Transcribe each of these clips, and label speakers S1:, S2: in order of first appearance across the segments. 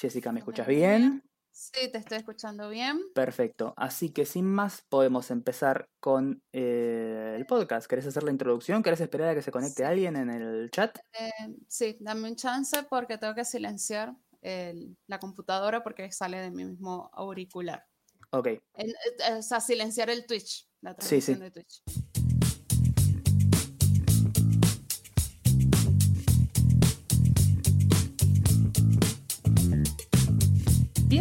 S1: Jessica, ¿me
S2: ¿Me
S1: escuchas bien?
S2: Sí, te estoy escuchando bien.
S1: Perfecto. Así que sin más, podemos empezar con eh, el podcast. ¿Querés hacer la introducción? ¿Querés esperar a que se conecte
S2: Sí.
S1: alguien en el chat?
S2: Eh, sí, dame un chance porque tengo que silenciar el- la computadora porque sale de mi mismo auricular.
S1: Ok.
S2: El- eh, o sea, silenciar el Twitch, la
S1: Sí, sí.
S2: transmisión de Twitch.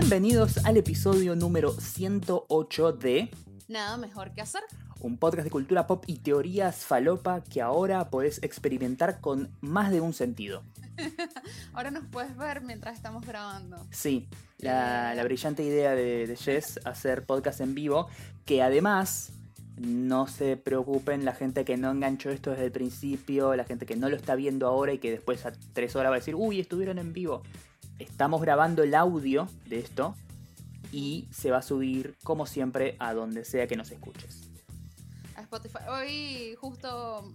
S1: Bienvenidos al episodio número 108 de
S2: Nada mejor que hacer.
S1: un podcast de cultura pop y teorías falopa que ahora podés experimentar con más de un sentido.
S2: Ahora nos puedes ver mientras estamos grabando.
S1: Sí, la,
S2: Eh.
S1: la brillante idea de, de Jess hacer podcast en vivo, que además no se preocupen la gente que no enganchó esto desde el principio, la gente que no lo está viendo ahora y que después a tres horas va a decir, uy, estuvieron en vivo. Estamos grabando el audio de esto y se va a subir, como siempre, a donde sea que nos escuches.
S2: A Spotify. Hoy justo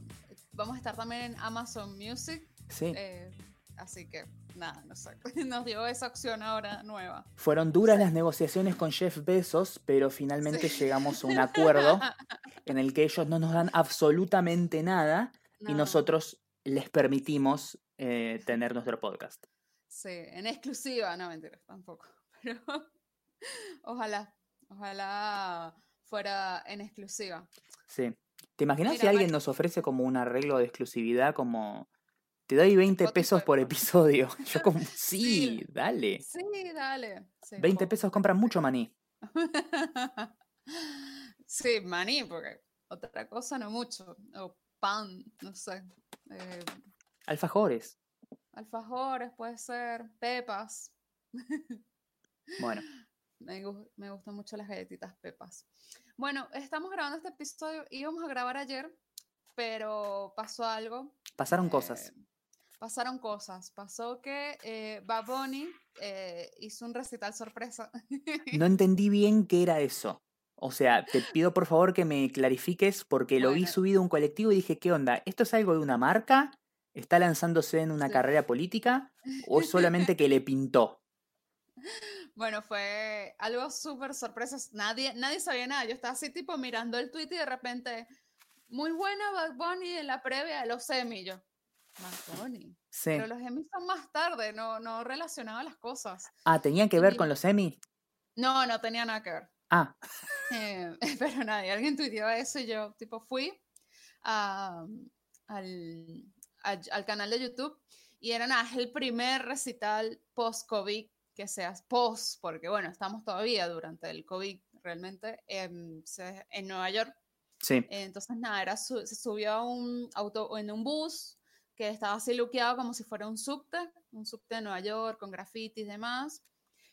S2: vamos a estar también en Amazon Music.
S1: Sí,
S2: eh, así que nada. Nos dio esa opción ahora nueva.
S1: fueron duras las negociaciones con Jeff Bezos, pero finalmente
S2: Sí.
S1: llegamos a un acuerdo en el que ellos no nos dan absolutamente nada y
S2: No.
S1: nosotros les permitimos eh, tener nuestro podcast.
S2: Sí, en exclusiva, no mentiras, tampoco. Pero ojalá, ojalá fuera en exclusiva.
S1: Sí. ¿Te imaginas si alguien nos ofrece como un arreglo de exclusividad como te doy 20 pesos por episodio? Yo como, sí,
S2: Sí.
S1: dale.
S2: Sí, dale. sí,
S1: 20
S2: po-
S1: pesos compran mucho maní.
S2: sí, maní, porque otra cosa no mucho. O pan, no sé. eh,
S1: Alfajores.
S2: Alfajores, puede ser, pepas.
S1: Bueno,
S2: Me, me gustan mucho las galletitas pepas. Bueno, estamos grabando este episodio. Íbamos a grabar ayer, pero pasó algo.
S1: pasaron cosas.
S2: eh, pasaron cosas. Pasó que eh, Bad Bunny eh, hizo un recital sorpresa.
S1: No entendí bien qué era eso. O sea, te pido por favor que me clarifiques porque lo vi subido a un colectivo y dije, ¿qué onda? ¿Esto es algo de una marca? ¿Está lanzándose en una
S2: Sí.
S1: carrera política? ¿O solamente que le pintó?
S2: Bueno, fue algo súper sorpresa. Nadie, nadie sabía nada. Yo estaba así tipo mirando el tweet y de repente, muy buena Bad Bunny en la previa de los Emmy. Y Yo, Bad Bunny.
S1: Sí.
S2: Pero los Emmy son más tarde, no, no relacionaba las cosas.
S1: Ah, ¿tenía que ver
S2: Y-
S1: con los Emmy?
S2: No, no tenía nada que ver.
S1: Ah,
S2: Eh, pero nadie, alguien tuiteó eso y yo tipo fui a- al, al- al canal de YouTube y era nada, es el primer recital post-COVID que sea post, porque bueno, estamos todavía durante el COVID realmente em, se- en Nueva York.
S1: sí.
S2: Entonces nada, era su- se subió a un auto en un bus que estaba así luqueado como si fuera un subte, un subte de Nueva York con grafitis y demás.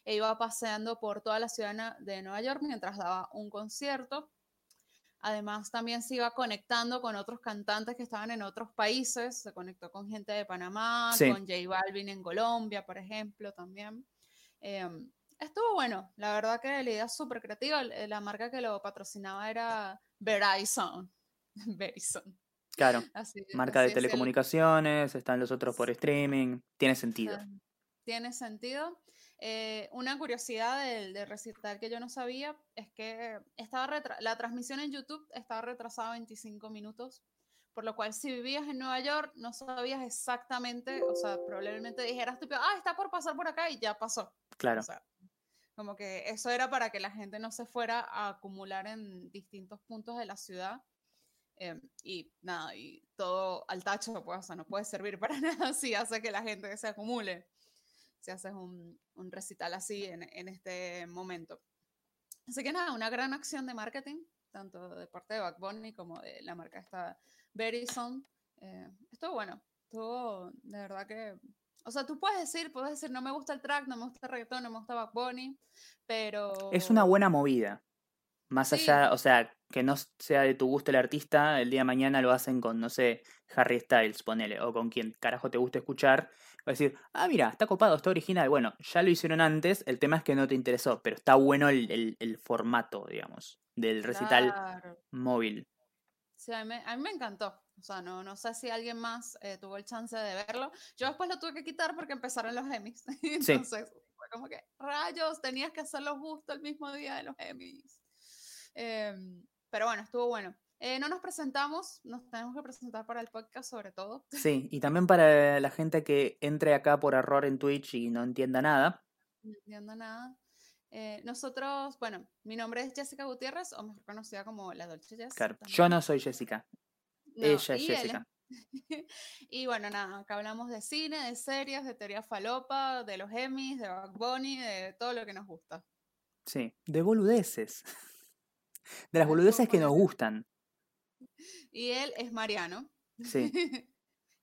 S2: E iba paseando por toda la ciudad de Nueva York mientras daba un concierto. Además, también se iba conectando con otros cantantes que estaban en otros países. Se conectó con gente de Panamá,
S1: Sí.
S2: con J Balvin en Colombia, por ejemplo, también. Em, estuvo bueno. La verdad que la idea es súper creativa. el- La marca que lo patrocinaba era Verizon. Verizon.
S1: Claro.
S2: Así,
S1: Marca
S2: así
S1: de
S2: es el-
S1: telecomunicaciones, están los otros por streaming. Tiene sentido.
S2: Tiene sentido. Eh, una curiosidad del, del recital que yo no sabía es que estaba la transmisión en YouTube estaba retrasada 25 minutos, por lo cual si vivías en Nueva York no sabías exactamente, o sea, probablemente dijeras, tipo, ah, está por pasar por acá y ya pasó.
S1: Claro.
S2: O sea, como que eso era para que la gente no se fuera a acumular en distintos puntos de la ciudad. eh, y nada, y todo al tacho, pues, o sea, no puede servir para nada si hace que la gente se acumule. Si haces un, un recital así en, en este momento. Así que nada, una gran acción de marketing, tanto de parte de Back Bunny como de la marca esta Verizon. Eh, estuvo bueno, estuvo de verdad que o sea, tú puedes decir, puedes decir, no me gusta el track, no me gusta el reggaetón, no me gusta Bad Bunny, pero...
S1: Es una buena movida. Más
S2: Sí.
S1: allá, o sea, que no sea de tu gusto el artista, el día de mañana lo hacen con, no sé, Harry Styles, ponele, o con quien carajo te guste escuchar. Va a decir, ah, mira, está copado, está original. Bueno, ya lo hicieron antes, el tema es que no te interesó, pero está bueno el, el- el formato, digamos, del recital
S2: Claro.
S1: móvil.
S2: Sí, a mí, me- a mí me encantó. O sea, no, no sé si alguien más eh, tuvo el chance de verlo. Yo después lo tuve que quitar porque empezaron los Emmys. Entonces, fue como rayos, tenías que hacerlo justo el mismo día de los Emmys. Em, pero bueno, estuvo bueno. Eh, no nos presentamos, nos tenemos que presentar para el podcast sobre todo.
S1: Sí, y también para la gente que entre acá por error en Twitch y no entienda nada.
S2: No entiendo nada. Eh, nosotros, bueno, mi nombre es Jessica Gutiérrez, o mejor conocida como la Dolce Jess.
S1: Claro, yo no soy Jessica.
S2: No,
S1: Ella es
S2: él
S1: Jessica.
S2: y bueno, nada, acá hablamos de cine, de series, de teoría falopa, de los Emmys, de Bad Bunny, de todo lo que nos gusta.
S1: Sí, de boludeces. De las boludeces que nos gustan.
S2: Y él es Mariano.
S1: Sí.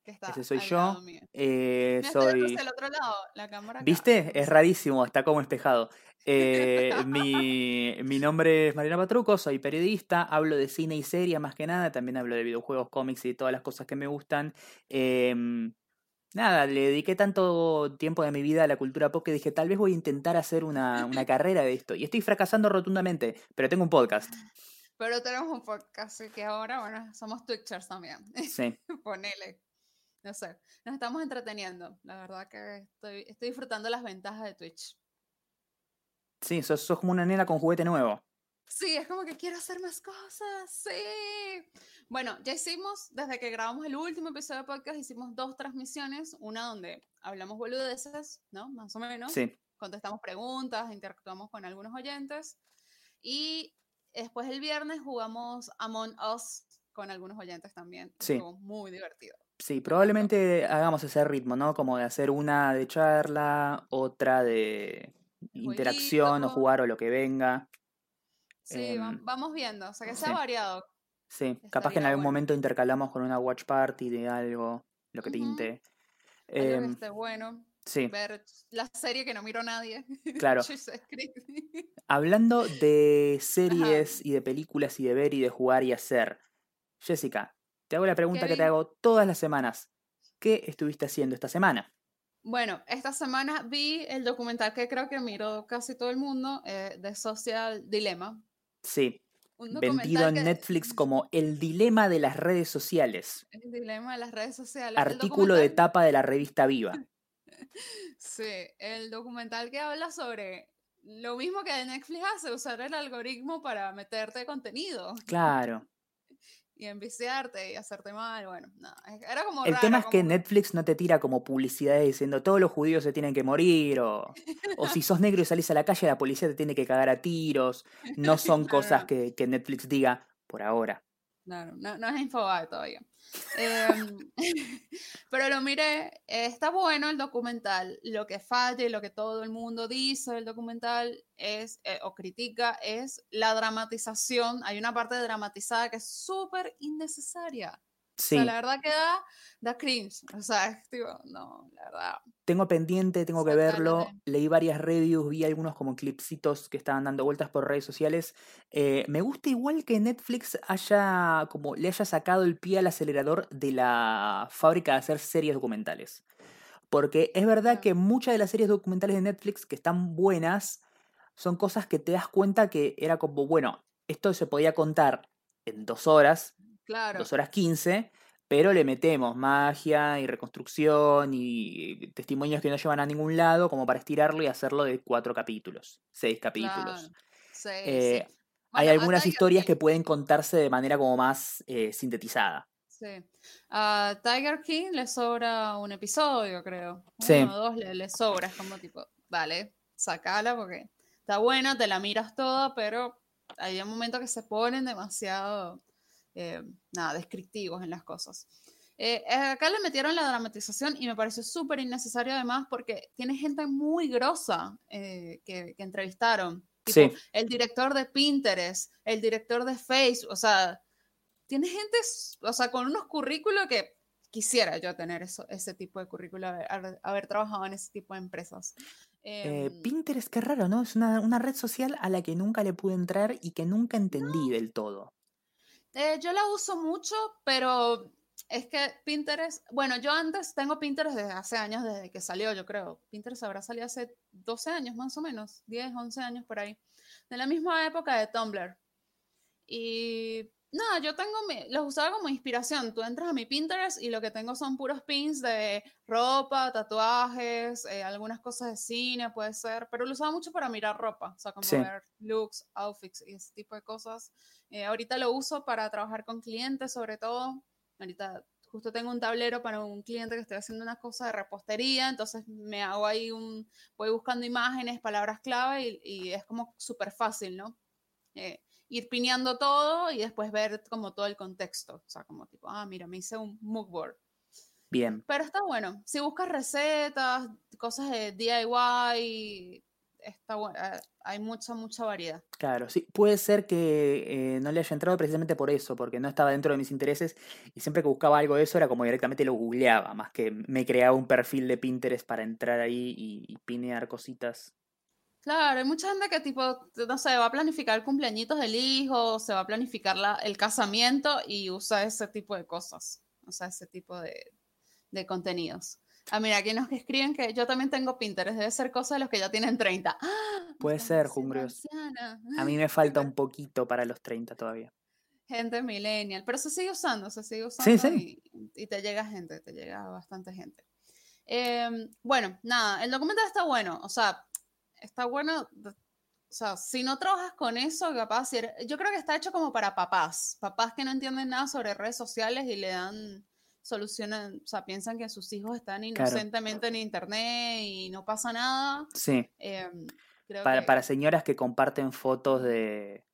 S2: que está
S1: Ese soy
S2: al
S1: yo.
S2: lado mío.
S1: Eh, soy.
S2: otro lado, la cámara acá,
S1: ¿Viste? Es rarísimo, está como espejado. Eh, mi, mi nombre es Mariana Patruco, soy periodista, hablo de cine y serie más que nada, también hablo de videojuegos, cómics y todas las cosas que me gustan. Em, nada, le dediqué tanto tiempo de mi vida a la cultura pop que dije, tal vez voy a intentar hacer una, una carrera de esto. Y estoy fracasando rotundamente, pero tengo un podcast.
S2: Pero tenemos un podcast así que ahora, bueno, somos Twitchers también.
S1: Sí,
S2: Ponele. No sé, nos estamos entreteniendo. La verdad que estoy, estoy disfrutando las ventajas de Twitch.
S1: sí, sos, sos como una nena con juguete nuevo.
S2: Sí, es como que quiero hacer más cosas, sí. Bueno, ya hicimos, desde que grabamos el último episodio de podcast, hicimos dos transmisiones, una donde hablamos boludeces, ¿no? Más o menos.
S1: Sí,
S2: Contestamos preguntas, interactuamos con algunos oyentes. Y después el viernes jugamos Among Us con algunos oyentes también.
S1: Sí.
S2: Estuvo muy divertido.
S1: Sí, probablemente hagamos ese ritmo, ¿no? Como de hacer una de charla, otra de interacción o jugar o lo que venga.
S2: Sí,
S1: Em,
S2: vamos viendo, o sea que sea
S1: sí.
S2: variado.
S1: Sí, capaz que en algún
S2: bueno.
S1: momento intercalamos con una watch party de algo, lo que
S2: Ujú.
S1: tinte.
S2: Algo que
S1: Em,
S2: esté bueno.
S1: sí,
S2: Ver la serie que no miro nadie.
S1: claro. Hablando de series y de películas y de ver y de jugar y hacer. Jessica, te hago la pregunta que te hago todas las semanas. ¿Qué estuviste haciendo esta semana?
S2: Bueno, esta semana vi el documental que creo que miró casi todo el mundo, eh, de Social Dilemma.
S1: Sí,
S2: Un
S1: vendido en
S2: que-
S1: Netflix como El dilema de las redes sociales.
S2: El dilema de las redes sociales.
S1: Artículo de tapa de la revista Viva.
S2: Sí, el documental que habla sobre lo mismo que Netflix hace, usar el algoritmo para meterte contenido
S1: Claro.
S2: Y enviciarte y hacerte mal. Bueno, nada, era como
S1: El
S2: raro,
S1: tema es que Netflix no te tira como publicidades diciendo todos los judíos se tienen que morir o, o si sos negro y salís a la calle la policía te tiene que cagar a tiros. No son cosas
S2: no.
S1: que, que Netflix diga por ahora.
S2: Claro, no, no es Infobae todavía. Em, pero lo miré, eh, está bueno el documental. Lo que falla y lo que todo el mundo dice del documental es, eh, o critica, es la dramatización. Hay una parte dramatizada que es súper innecesaria. O
S1: Sí,
S2: sea, la verdad que da, da cringe. O sea, es tipo, no, la verdad.
S1: tengo pendiente, tengo que verlo. Leí varias reviews, vi algunos como clipsitos que estaban dando vueltas por redes sociales. Eh, me gusta igual que Netflix haya como le haya sacado el pie al acelerador de la fábrica de hacer series documentales. Porque es verdad que muchas de las series documentales de Netflix que están buenas son cosas que te das cuenta que era como, bueno, esto se podía contar en dos horas,
S2: Claro.
S1: dos horas quince, pero le metemos magia y reconstrucción y testimonios que no llevan a ningún lado como para estirarlo y hacerlo de cuatro capítulos, seis capítulos.
S2: Claro. Sí,
S1: Eh,
S2: sí.
S1: Hay
S2: Bueno,
S1: algunas historias
S2: King-
S1: que pueden contarse de manera como más eh, sintetizada.
S2: Sí. A Tiger King le sobra un episodio, creo.
S1: Sí.
S2: Uno o dos le, le sobra. Es como tipo, vale, sacala porque está buena, te la miras toda, pero hay un momento que se ponen demasiado, eh, nada, descriptivos en las cosas. Eh, acá le metieron la dramatización y me pareció súper innecesario además porque tiene gente muy grosa eh, que, que entrevistaron. Tipo,
S1: Sí.
S2: el director de Pinterest, el director de Facebook, o sea, tiene gente, o sea, con unos currículos que quisiera yo tener eso, ese tipo de currículo, haber, haber- trabajado en ese tipo de empresas.
S1: Eh,
S2: Em,
S1: Pinterest, qué raro, ¿no? Es una, una red social a la que nunca le pude entrar y que nunca entendí del todo.
S2: Eh, yo la uso mucho, pero es que Pinterest, bueno, yo antes tengo Pinterest desde hace años, desde que salió, yo creo. Pinterest habrá salido hace 12 años más o menos, 10, 11 años por ahí, de la misma época de Tumblr. Y No, yo tengo, mi, los usaba como inspiración. Tú entras a mi Pinterest y lo que tengo son puros pins de ropa, tatuajes, eh, algunas cosas de cine, puede ser, pero lo usaba mucho para mirar ropa, o sea, como ver looks, outfits y ese tipo de cosas. Eh, ahorita lo uso para trabajar con clientes, sobre todo. Ahorita justo tengo un tablero para un cliente que estoy haciendo una cosa de repostería, entonces me hago ahí un, voy buscando imágenes, palabras clave y, es como súper fácil, ¿no? Eh, ir pineando todo y después ver como todo el contexto. O sea, como tipo, ah, mira, me hice un moodboard.
S1: Bien.
S2: Pero está bueno. Si buscas recetas, cosas de DIY, está bueno. Eh, hay mucha, mucha variedad.
S1: Claro, sí. Puede ser que eh, no le haya entrado precisamente por eso, porque no estaba dentro de mis intereses y siempre que buscaba algo de eso era como directamente lo googleaba, más que me creaba un perfil de Pinterest para entrar ahí y, y pinear cositas
S2: Claro, hay mucha gente que tipo, no sé, va a planificar cumpleañitos del hijo, se va a planificar la, el casamiento y usa ese tipo de cosas, o sea, ese tipo de, de contenidos. Ah, mira, aquí nos escriben que yo también tengo Pinterest, debe ser cosa de los que ya tienen 30. ¡Ah!
S1: Puede ser, Jumbrios. A mí me falta un poquito para los 30 todavía.
S2: Gente millennial, pero se sigue usando, se sigue usando sí, sí. Y, te llega gente, te llega bastante gente. Em, bueno, nada, el documental está bueno, o sea, está bueno, o sea, si no trabajas con eso, capaz, yo creo que está hecho como para papás, papás que no entienden nada sobre redes sociales y le dan soluciones, o sea, piensan que sus hijos están inocentemente en internet y no pasa nada.
S1: Sí. Em, para, para, señoras que comparten fotos de,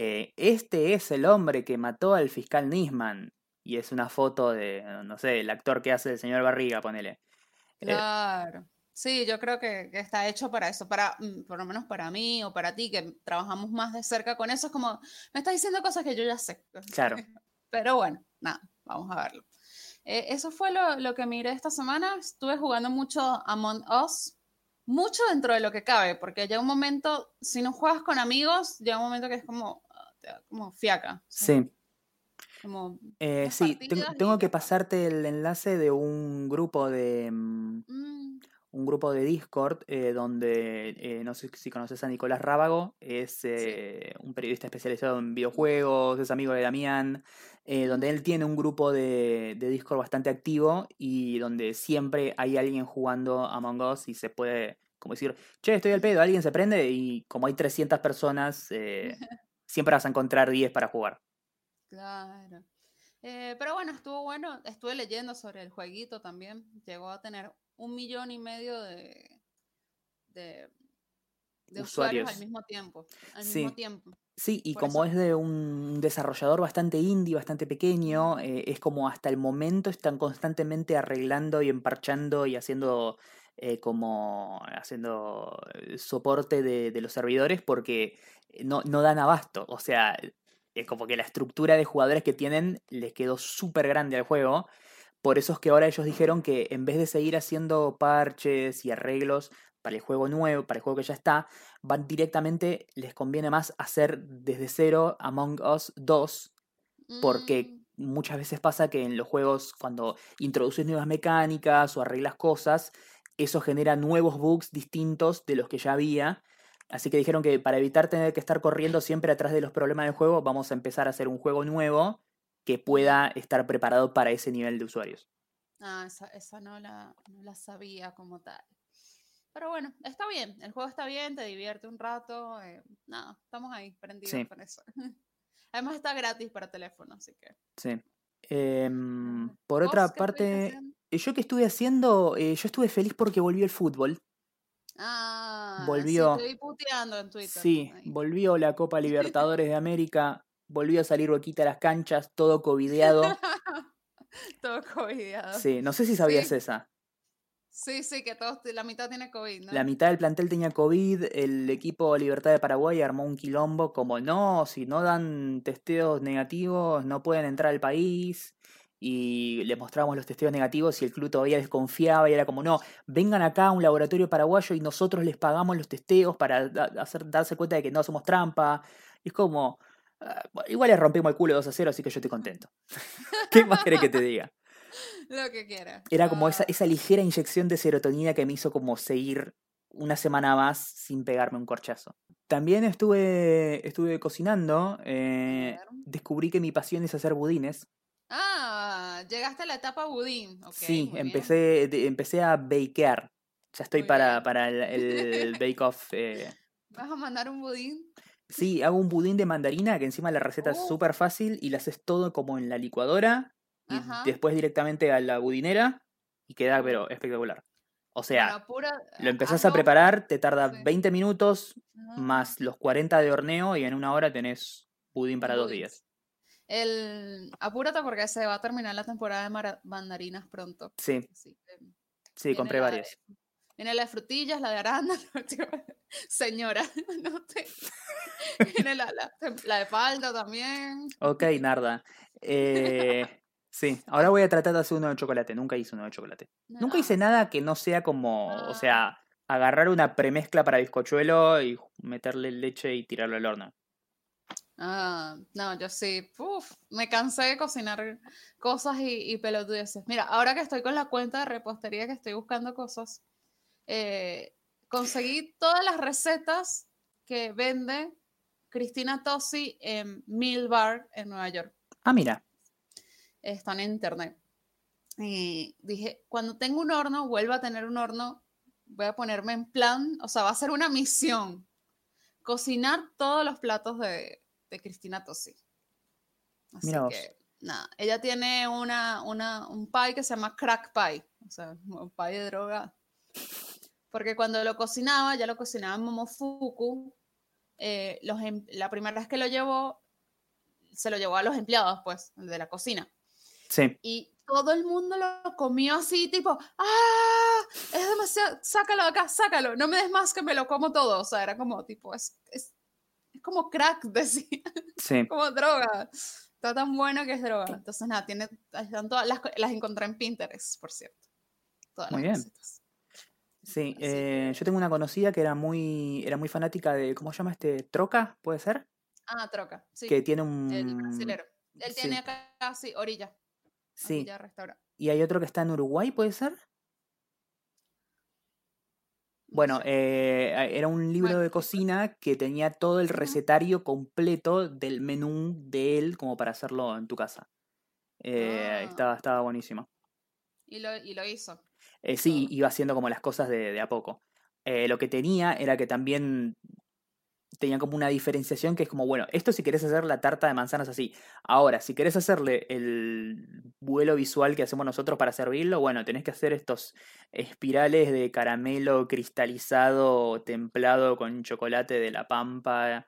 S1: eh, este es el hombre que mató al fiscal Nisman y es una foto de, no sé, el actor que hace el señor Barriga, ponele.
S2: Eh, claro. Sí, yo creo que, está hecho para eso, para, mm, por lo menos para mí o para ti, que trabajamos más de cerca con eso, es como, me estás diciendo cosas que yo ya sé.
S1: Claro.
S2: Pero bueno, nada, vamos a verlo. Eh, eso fue lo, lo, que miré esta semana. Estuve jugando mucho Among Us, mucho dentro de lo que cabe, porque llega un momento, si no juegas con amigos, llega un momento que es como, ah, como fiaca.
S1: Sí. Como eh, sí, tengo, que pasarte el enlace de un grupo de... Mm, mm un grupo de Discord eh, donde, eh, no sé si conoces a Nicolás Rábago, es eh, un periodista especializado en videojuegos, es amigo de Damián, donde él tiene un grupo de, de, Discord bastante activo y donde siempre hay alguien jugando Among Us y se puede, como decir, che, estoy al pedo, alguien se prende y como hay 300 personas, siempre vas a encontrar 10 para jugar.
S2: Claro. pero bueno, estuvo bueno, estuve leyendo sobre el jueguito también, llegó a tener un millón y medio de, de, usuarios. al mismo tiempo. Al
S1: sí.
S2: mismo tiempo.
S1: Sí, y como es de un desarrollador bastante indie, bastante pequeño, eh, es como hasta el momento están constantemente arreglando y emparchando y haciendo eh, como haciendo eh, soporte de, de, los servidores porque no, no dan abasto. O sea, es como que la estructura de jugadores que tienen les quedó súper grande al juego por eso es que ahora ellos dijeron que en vez de seguir haciendo parches y arreglos para el juego nuevo, para el juego que ya está, van directamente, les conviene más hacer desde cero Among Us 2, porque mm. muchas veces pasa que en los juegos cuando introduces nuevas mecánicas o arreglas cosas, eso genera nuevos bugs distintos de los que ya había. Así que dijeron que para evitar tener que estar corriendo siempre atrás de los problemas del juego, vamos a empezar a hacer un juego nuevo que pueda estar preparado para ese nivel de usuarios.
S2: Ah, esa, no, la, sabía como tal. Pero bueno, está bien, el juego está bien, te divierte un rato. Eh, nada, estamos ahí prendidos con eso. Además está gratis para teléfono, así que.
S1: Sí. Em, por otra parte, eh, yo que estuve haciendo, eh, yo estuve feliz porque volvió el fútbol.
S2: Ah,
S1: volvió.
S2: Sí, estoy puteando en Twitter.
S1: Sí, volvió la Copa Libertadores de América volvió a salir Boquita a las canchas, todo covideado.
S2: todo covideado.
S1: Sí, no sé si sabías esa.
S2: Sí, sí, que todos, la mitad tiene COVID, ¿no?
S1: La mitad del plantel tenía COVID, el equipo Libertad de Paraguay armó un quilombo como no, si no dan testeos negativos no pueden entrar al país y le mostramos los testeos negativos y el club todavía desconfiaba y era como no, vengan acá a un laboratorio paraguayo y nosotros les pagamos los testeos para hacer, darse cuenta de que no somos trampa. Y es como, Ah, igual le rompimos el culo 2 a 0, así que yo estoy contento. ¿Qué más querés que te diga?
S2: Lo que quiera.
S1: Era como esa, esa ligera inyección de serotonina que me hizo como seguir una semana más sin pegarme un corchazo. También estuve, estuve cocinando. eh, descubrí que mi pasión es hacer budines.
S2: Ah, llegaste a la etapa budín. ok,
S1: sí, empecé, de- empecé a bakear. Ya estoy
S2: Muy
S1: para, para el, el Bake Off. eh.
S2: ¿Vas a mandar un budín?
S1: Sí, hago un budín de mandarina que encima la receta es
S2: Oh.
S1: súper fácil y lo haces todo como en la licuadora y
S2: Ajá.
S1: después directamente a la budinera y queda pero espectacular. O sea,
S2: pura-
S1: lo empezás a preparar, te tarda
S2: Sí.
S1: 20 minutos
S2: Ajá.
S1: más los 40 de horneo y en una hora tenés budín para dos días.
S2: El, apúrate porque se va a terminar la temporada de mandarinas pronto.
S1: Sí,
S2: así que
S1: sí, compré
S2: la de-
S1: varias.
S2: Viene la de frutillas, la de arándano. Señora, no te. Viene la, la, la de palta también.
S1: Ok, Narda. Eh, sí, ahora voy a tratar de hacer uno de chocolate. Nunca hice uno de chocolate. Nunca hice nada que no sea como, o
S2: Ah.
S1: sea, agarrar una premezcla para bizcochuelo y meterle leche y tirarlo al horno.
S2: Ah, no, yo sí. Uf, me cansé de cocinar cosas y, y pelotudeces. Mira, ahora que estoy con la cuenta de repostería que estoy buscando cosas, eh, conseguí todas las recetas que vende Cristina Tosi en Mill Bar en Nueva York.
S1: Ah, mira.
S2: Están en internet. Y dije, cuando tengo un horno, vuelva a tener un horno, voy a ponerme en plan, o sea, va a ser una misión. Cocinar todos los platos de, de Cristina Tosi. Así
S1: Mira
S2: que, nada, ella tiene una, una, un pie que se llama crack pie, o sea, un pie de droga. Porque cuando lo cocinaba, ya lo cocinaba en Momofuku, eh, los em- la primera vez que lo llevó, se lo llevó a los empleados, pues, de la cocina.
S1: Sí,
S2: Y todo el mundo lo comió así, tipo, ¡ah! Es demasiado, sácalo de acá, sácalo, no me des más que me lo como todo. O sea, era como, tipo, es, es, es como crack, decía,
S1: sí.
S2: como droga. Está tan bueno que es droga. Entonces, nada, tiene, están todas las, las encontré en Pinterest, por cierto. Todas
S1: Muy
S2: las
S1: bien.
S2: recetas.
S1: Sí, eh, yo tengo una conocida que era muy, era muy fanática de, ¿cómo se llama este? Troca, ¿puede ser?
S2: Ah, troca, sí,
S1: Que tiene
S2: el
S1: un...
S2: brasilero. Él
S1: sí.
S2: tiene acá casi orilla,
S1: Sí,
S2: orilla
S1: y hay otro que está en Uruguay, ¿puede ser? Bueno, eh, era un libro de
S2: sí,
S1: cocina que tenía todo el recetario completo del menú de él como para hacerlo en tu casa. Eh,
S2: Ah.
S1: estaba, estaba buenísimo.
S2: Y lo, y lo hizo.
S1: Eh, sí, iba haciendo como las cosas de, de a poco. Eh, lo que tenía era que también tenía como una diferenciación que es como, bueno, esto si querés hacer la tarta de manzanas así. Ahora, si querés hacerle el vuelo visual que hacemos nosotros para servirlo, bueno, tenés que hacer estos espirales de caramelo cristalizado, templado con chocolate de la pampa.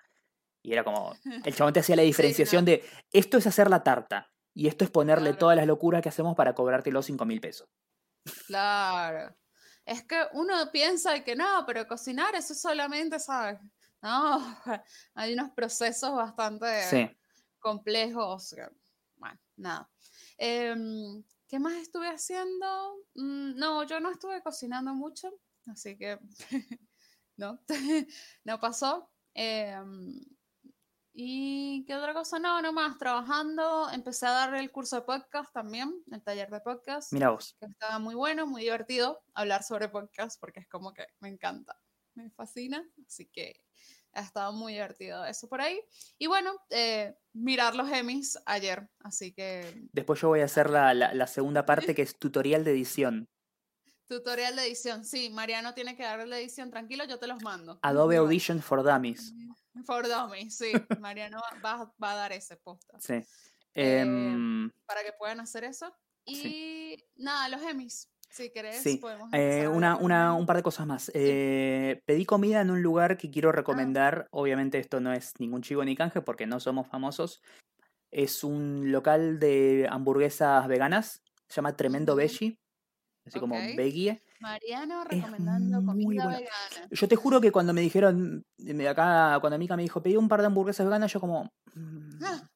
S1: Y era como, el chabón te hacía la diferenciación de, esto es hacer la tarta. Y esto es ponerle
S2: Claro.
S1: todas las locuras que hacemos para cobrarte los 5 mil pesos.
S2: Claro. Es que uno piensa que no, pero cocinar eso es solamente, ¿sabes? No, hay unos procesos bastante
S1: Sí.
S2: complejos. Bueno, nada. Em, ¿qué más estuve haciendo? Mm, no, yo no estuve cocinando mucho, así que no, no pasó. Em, ¿Y qué otra cosa? No, no más, trabajando. Empecé a dar el curso de podcast también, el taller de podcast
S1: Mira vos.
S2: que estaba muy bueno, muy divertido hablar sobre podcast porque es como que me encanta, me fascina, así que ha estado muy divertido eso por ahí. Y bueno, eh, mirar los Emmys ayer, así que
S1: Después yo voy a hacer la, la- la segunda parte que es tutorial de edición.
S2: Tutorial de edición, sí, Mariano tiene que darle la edición, tranquilo, yo te los mando.
S1: Adobe Audition for Dummies.
S2: For Dummies, sí, Mariano va, va a dar ese posta
S1: Sí.
S2: Eh,
S1: Em,
S2: para que puedan hacer eso. Y
S1: Sí.
S2: nada, los Emmys, si querés,
S1: Sí,
S2: podemos
S1: eh, una, una- un par de cosas más. Eh, pedí comida en un lugar que
S2: Ah.
S1: quiero recomendar. Obviamente esto no es ningún chivo ni canje porque no somos famosos. Es un local de hamburguesas veganas. Se llama Tremendo. Veggie. Así como veggie.
S2: Mariano recomendando comida
S1: bueno.
S2: vegana.
S1: Yo te juro que cuando me dijeron, me- acá, cuando Mika me dijo, pedí un par de hamburguesas veganas, yo como... "Mm".
S2: Ah,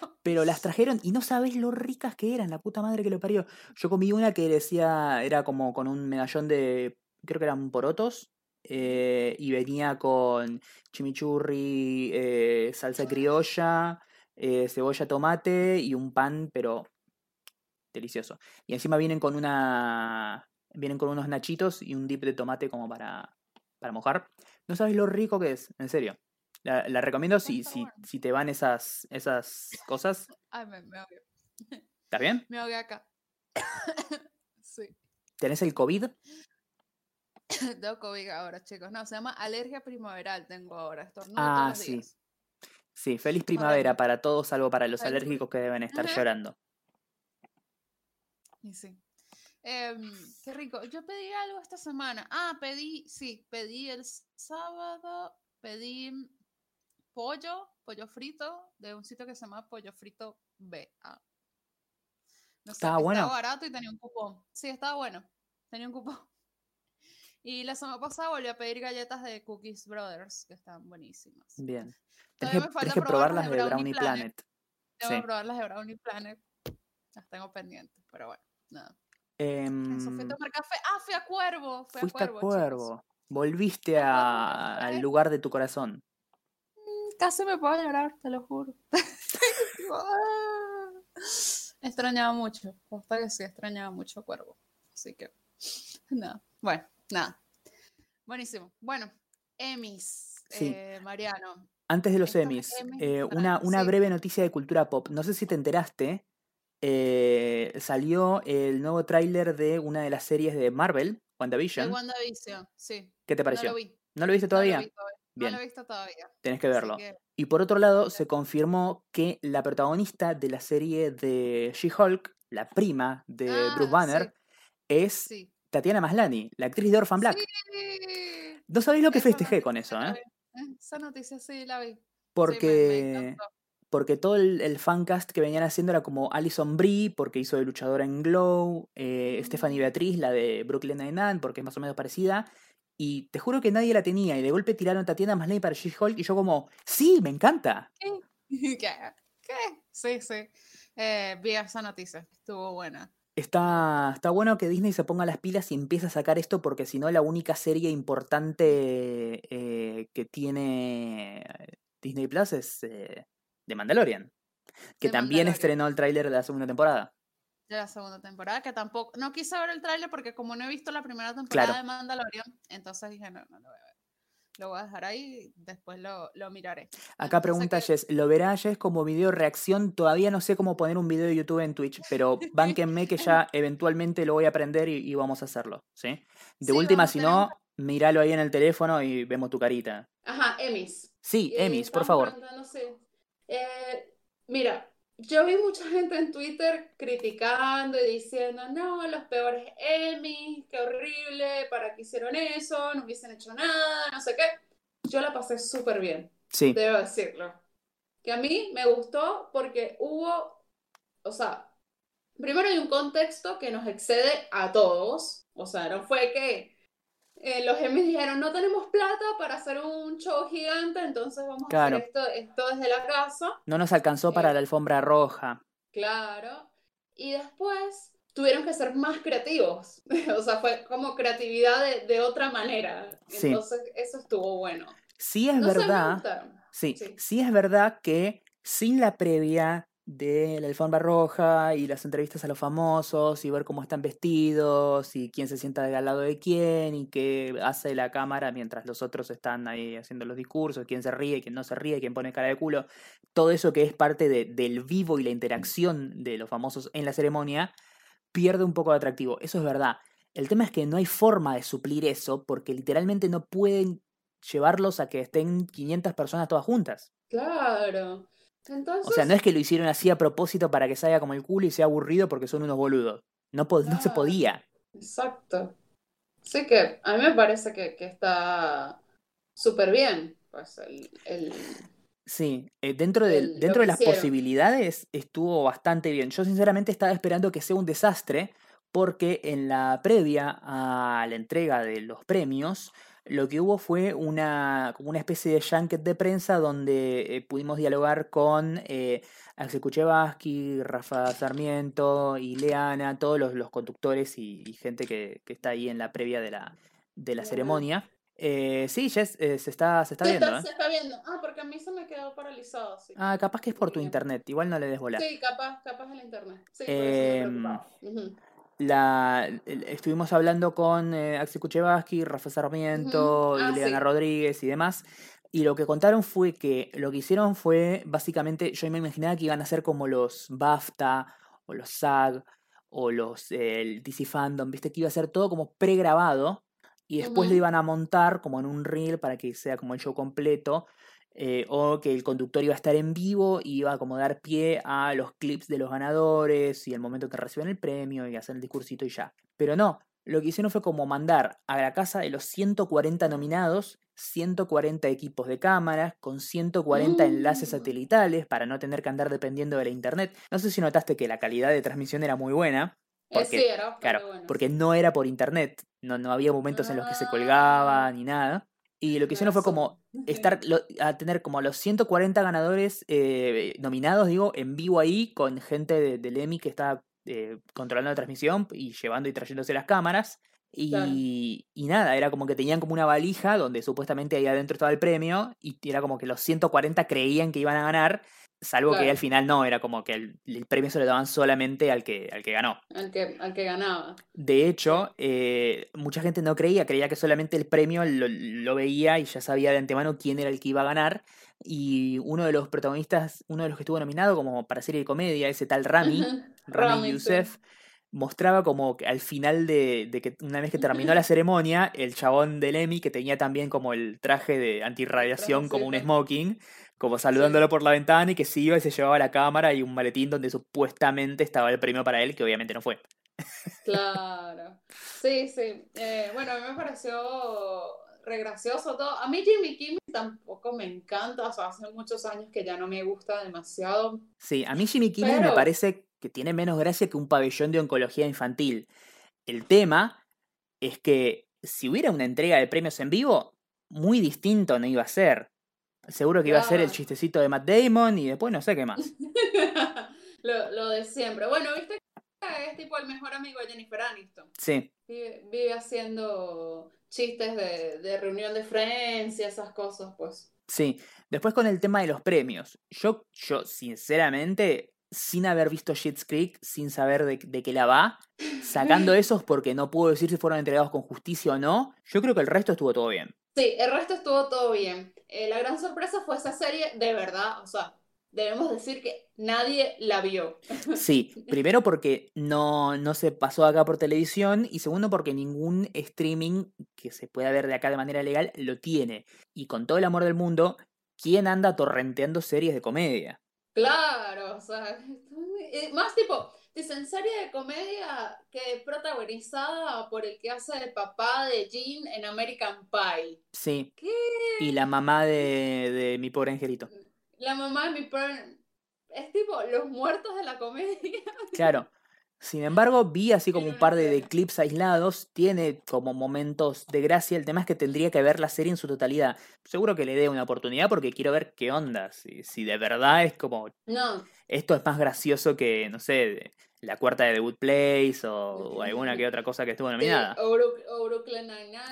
S2: no.
S1: Pero las trajeron y no sabés lo ricas que eran, la puta madre que lo parió. Yo comí una que decía, era como con un medallón de, creo que eran porotos, eh, y venía con chimichurri, eh, salsa criolla, eh, cebolla, tomate y un pan, pero delicioso. Y encima vienen con una, vienen con unos nachitos y un dip de tomate como para, para mojar. No sabes lo rico que es, en serio. La, la recomiendo si, si, si te van esas, esas cosas.
S3: Ay, me, me ahogué.
S1: ¿Está bien?
S3: Me ahogué acá. sí.
S1: ¿Tenés el COVID?
S3: Tengo COVID ahora, chicos. No, se llama alergia primaveral. Tengo ahora. Estornudo
S1: Ah,
S3: todos los
S1: sí.
S3: días.
S1: Sí, feliz primavera para todos, salvo para los alérgicos que deben estar llorando.
S3: Y sí. Em, qué rico. Yo pedí algo esta semana. Ah, pedí, sí, pedí el sábado, pedí pollo, pollo frito, de un sitio que se llama Pollo Frito B. Ah. No sé,
S1: ¿Estaba bueno?
S3: Estaba barato y tenía un cupón. Sí, estaba bueno. Tenía un cupón. Y la semana pasada volví a pedir galletas de Cookies Brothers, que están buenísimas.
S1: Bien.
S3: Todavía
S1: que,
S3: me falta
S1: que probar las de Brownie
S3: Brownie
S1: Planet.
S3: Planet. Tengo que
S1: Sí.
S3: probar las de Brownie Planet. Las tengo pendientes, pero bueno, nada.
S1: Em,
S3: Eso, fui a tomar café. Ah, fui a Cuervo. Fui
S1: fuiste
S3: a Cuervo.
S1: Volviste
S3: a Cuervo,
S1: a- al lugar de tu corazón.
S3: Mm, Casi me puedo llorar, te lo juro. Extrañaba mucho. Posta que sí, extrañaba mucho a Cuervo. Así que, nada. Bueno, nada. Buenísimo. Bueno, Emis,
S1: Sí.
S3: eh, Mariano.
S1: Antes de los Emmys eh, una, una
S3: sí.
S1: breve noticia de cultura pop. No sé si te enteraste, eh, salió el nuevo tráiler de una de las series de Marvel,
S3: De
S1: WandaVision.
S3: Sí.
S1: ¿Qué te
S3: No
S1: pareció?
S3: lo vi.
S1: ¿No lo viste
S3: No
S1: todavía?
S3: lo vi todavía. No
S1: Bien,
S3: lo he visto todavía.
S1: tenés que verlo.
S3: que,
S1: Y por otro lado, se confirmó que la protagonista de la serie de She-Hulk, la prima de Bruce
S3: Ah,
S1: Banner, es
S3: sí.
S1: Tatiana Maslany, la actriz de Orphan Black.
S3: Sí.
S1: No sabéis lo que
S3: Esa
S1: festejé
S3: noticia
S1: con eso, ¿eh?
S3: Esa noticia sí la vi. Me- me
S1: Porque, todo el, el fancast que venían haciendo era como Alison Brie, porque hizo de luchadora en Glow, eh, Stephanie
S3: Mm.
S1: Beatriz, la de Brooklyn Nine-Nine, porque es más o menos parecida. Y te juro que nadie la tenía. Y de golpe tiraron a Tatiana Maslany para She-Hulk. Y yo, como, sí, me encanta.
S3: ¿Qué? ¿Qué? ¿Qué? Sí, sí. Eh, vi esa noticia. Estuvo buena.
S1: Está, está bueno que Disney se ponga las pilas y empiece a sacar esto, porque si no, la única serie importante eh, que tiene Disney Plus es eh, The Mandalorian. Que también
S3: Mandalorian.
S1: estrenó el tráiler de la segunda temporada.
S3: De la segunda temporada, que tampoco. No quise ver el tráiler porque, como no he visto la primera temporada
S1: Claro.
S3: de Mandalorian, entonces dije, no, no lo voy a ver. Lo voy a dejar ahí, después lo, lo miraré.
S1: Acá
S3: Entonces,
S1: pregunta
S3: ¿qué?
S1: Jess, ¿lo verá Jess como video reacción? Todavía no sé cómo poner un video de YouTube en Twitch, pero bánquenme que ya eventualmente lo voy a aprender y, y vamos a hacerlo, ¿sí? De
S3: Sí,
S1: última, si no, míralo ahí en el teléfono y vemos tu carita.
S2: Ajá, Emis.
S1: Sí, Emis, por favor.
S2: preguntando, sí. Eh, mira, yo vi mucha gente en Twitter criticando y diciendo, no, los peores Emmys, qué horrible, ¿para qué hicieron eso? No hubiesen hecho nada, no sé qué. Yo la pasé súper bien,
S1: Sí,
S2: debo decirlo. Que a mí me gustó porque hubo, o sea, primero hay un contexto que nos excede a todos. O sea, no fue que eh, los Emmys dijeron, no tenemos plata para hacer un show gigante, entonces vamos a hacer esto, esto desde la casa.
S1: no nos alcanzó para
S2: Eh,
S1: la alfombra roja.
S2: Claro. Y después tuvieron que ser más creativos. O sea, fue como creatividad de, de otra manera.
S1: Sí.
S2: Entonces, eso estuvo bueno.
S1: Sí es
S2: No
S1: verdad, sí.
S2: sí
S1: es verdad que sin la previa de la alfombra roja y las entrevistas a los famosos y ver cómo están vestidos y quién se sienta al lado de quién y qué hace la cámara mientras los otros están ahí haciendo los discursos, quién se ríe, quién no se ríe, quién pone cara de culo, todo eso que es parte de- del vivo y la interacción de los famosos en la ceremonia pierde un poco de atractivo. Eso es verdad. El tema es que no hay forma de suplir eso porque literalmente no pueden llevarlos a que estén 500 personas todas juntas.
S2: Claro. Entonces,
S1: O sea, no es que lo hicieron así a propósito para que salga como el culo y sea aburrido porque son unos boludos. No, po- no se
S2: Claro.
S1: podía.
S2: exacto. Sí que a mí me parece que, que está súper bien. Pues el, el-
S1: Sí, eh, dentro,
S2: El- lo
S1: dentro de las
S2: hicieron.
S1: posibilidades estuvo bastante bien. Yo sinceramente estaba esperando que sea un desastre porque en la previa a la entrega de los premios lo que hubo fue una, como una especie de junket de prensa donde eh, pudimos dialogar con eh, Axel Kuchevaski, Rafa Sarmiento y Leana, todos los, los conductores y, y gente que, que está ahí en la previa de la, de la ceremonia. Eh, sí, Jess, eh, se está, se está
S2: se
S1: viendo,
S2: está,
S1: ¿eh?
S2: se está viendo. Ah, porque a mí se me quedó paralizado.
S1: Ah, capaz que es por tu internet, igual no le des bola.
S2: Sí, capaz, capaz el internet. Sí, por eso
S1: Em,
S2: me.
S1: La, estuvimos hablando con eh, Axel Kuchevaski, Rafa Sarmiento,
S2: Ujú. Ah,
S1: Ileana
S2: sí.
S1: Rodríguez y demás. Y lo que contaron fue que lo que hicieron fue, básicamente, yo me imaginaba que iban a ser como los BAFTA o los SAG o los el DC Fandom, viste que iba a ser todo como pregrabado y después lo iban a montar como en un reel para que sea como el show completo. Eh, o que el conductor iba a estar en vivo y iba a como dar pie a los clips de los ganadores y el momento que reciben el premio y hacer el discursito y ya. Pero no, lo que hicieron fue como mandar a la casa de los 140 nominados 140 equipos de cámaras con 140 enlaces
S2: Mm.
S1: satelitales para no tener que andar dependiendo de la internet. No sé si notaste que la calidad de transmisión era muy buena.
S2: Eh,
S1: Porque,
S2: sí, era
S1: claro,
S2: bueno.
S1: porque no era por internet, no, no había momentos en los que se
S2: Ah.
S1: colgaba ni nada. Y lo que hicieron fue como estar lo- a tener como los 140 ganadores eh, nominados, digo, en vivo ahí con gente de- del EMI que estaba eh, controlando la transmisión y llevando y trayéndose las cámaras.
S2: Claro.
S1: Y, y nada, era como que tenían como una valija donde supuestamente ahí adentro estaba el premio y era como que los 140 creían que iban a ganar, salvo que al final no, era como que el, el premio se lo daban solamente al que, al que ganó.
S2: Al que, al que ganaba.
S1: De hecho, eh, mucha gente no creía, creía que solamente el premio lo, lo veía y ya sabía de antemano quién era el que iba a ganar. Y uno de los protagonistas, uno de los que estuvo nominado como para serie de comedia, ese tal Rami, Rami
S2: Rami, sí.
S1: Youssef, mostraba como que al final de, de que una vez que terminó la ceremonia, el chabón del Emmy, que tenía también como el traje de antirradiación, como un smoking, como saludándolo por la ventana y que se iba y se llevaba la cámara y un maletín donde supuestamente estaba el premio para él, que obviamente no fue.
S2: Claro. Sí, sí. Eh, bueno, a mí me pareció re gracioso todo. A mí Jimmy Kimmel tampoco me encanta, o sea, hace muchos años que ya no me gusta demasiado.
S1: Sí, a mí Jimmy Kimmel me parece que tiene menos gracia que un pabellón de oncología infantil. El tema es que si hubiera una entrega de premios en vivo, muy distinto no iba a ser. Seguro que iba a ser el chistecito de Matt Damon y después no sé qué más.
S2: Lo, lo de siempre. Bueno, viste que es tipo el mejor amigo de Jennifer Aniston.
S1: Sí,
S2: Vive, vive haciendo chistes de, de reunión de Friends y esas cosas, pues.
S1: sí. Después con el tema de los premios. Yo, yo sinceramente, sin haber visto Shit's Creek, sin saber de, de qué la va, sacando esos porque no puedo decir si fueron entregados con justicia o no, yo creo que el resto estuvo todo bien.
S2: Sí, el resto estuvo todo bien. Eh, la gran sorpresa fue esa serie, de verdad, o sea, debemos decir que nadie la vio.
S1: Sí, primero porque no, no se pasó acá por televisión y segundo porque ningún streaming que se pueda ver de acá de manera legal lo tiene. Y con todo el amor del mundo, ¿quién anda torrenteando series de comedia?
S2: Claro, o sea, eh, más tipo, dicen serie de comedia que es protagonizada por el que hace el papá de Jean en American Pie.
S1: Sí,
S2: ¿Qué?
S1: y la mamá de, de mi pobre angelito.
S2: La mamá de mi pobre... Es tipo los muertos de la comedia.
S1: Claro. Sin embargo, vi así como un par de, de clips aislados, tiene como momentos de gracia, el tema es que tendría que ver la serie en su totalidad. Seguro que le dé una oportunidad porque quiero ver qué onda, si, si de verdad es como
S2: No,
S1: esto es más gracioso que, no sé, la cuarta de The Good Place o, o alguna que otra cosa que estuvo
S2: sí,
S1: nominada.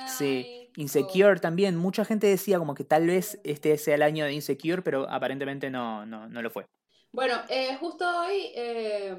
S1: Sí, Insecure también. Mucha gente decía como que tal vez este sea el año de Insecure, pero aparentemente no, no, no lo fue.
S2: Bueno, eh, justo hoy eh,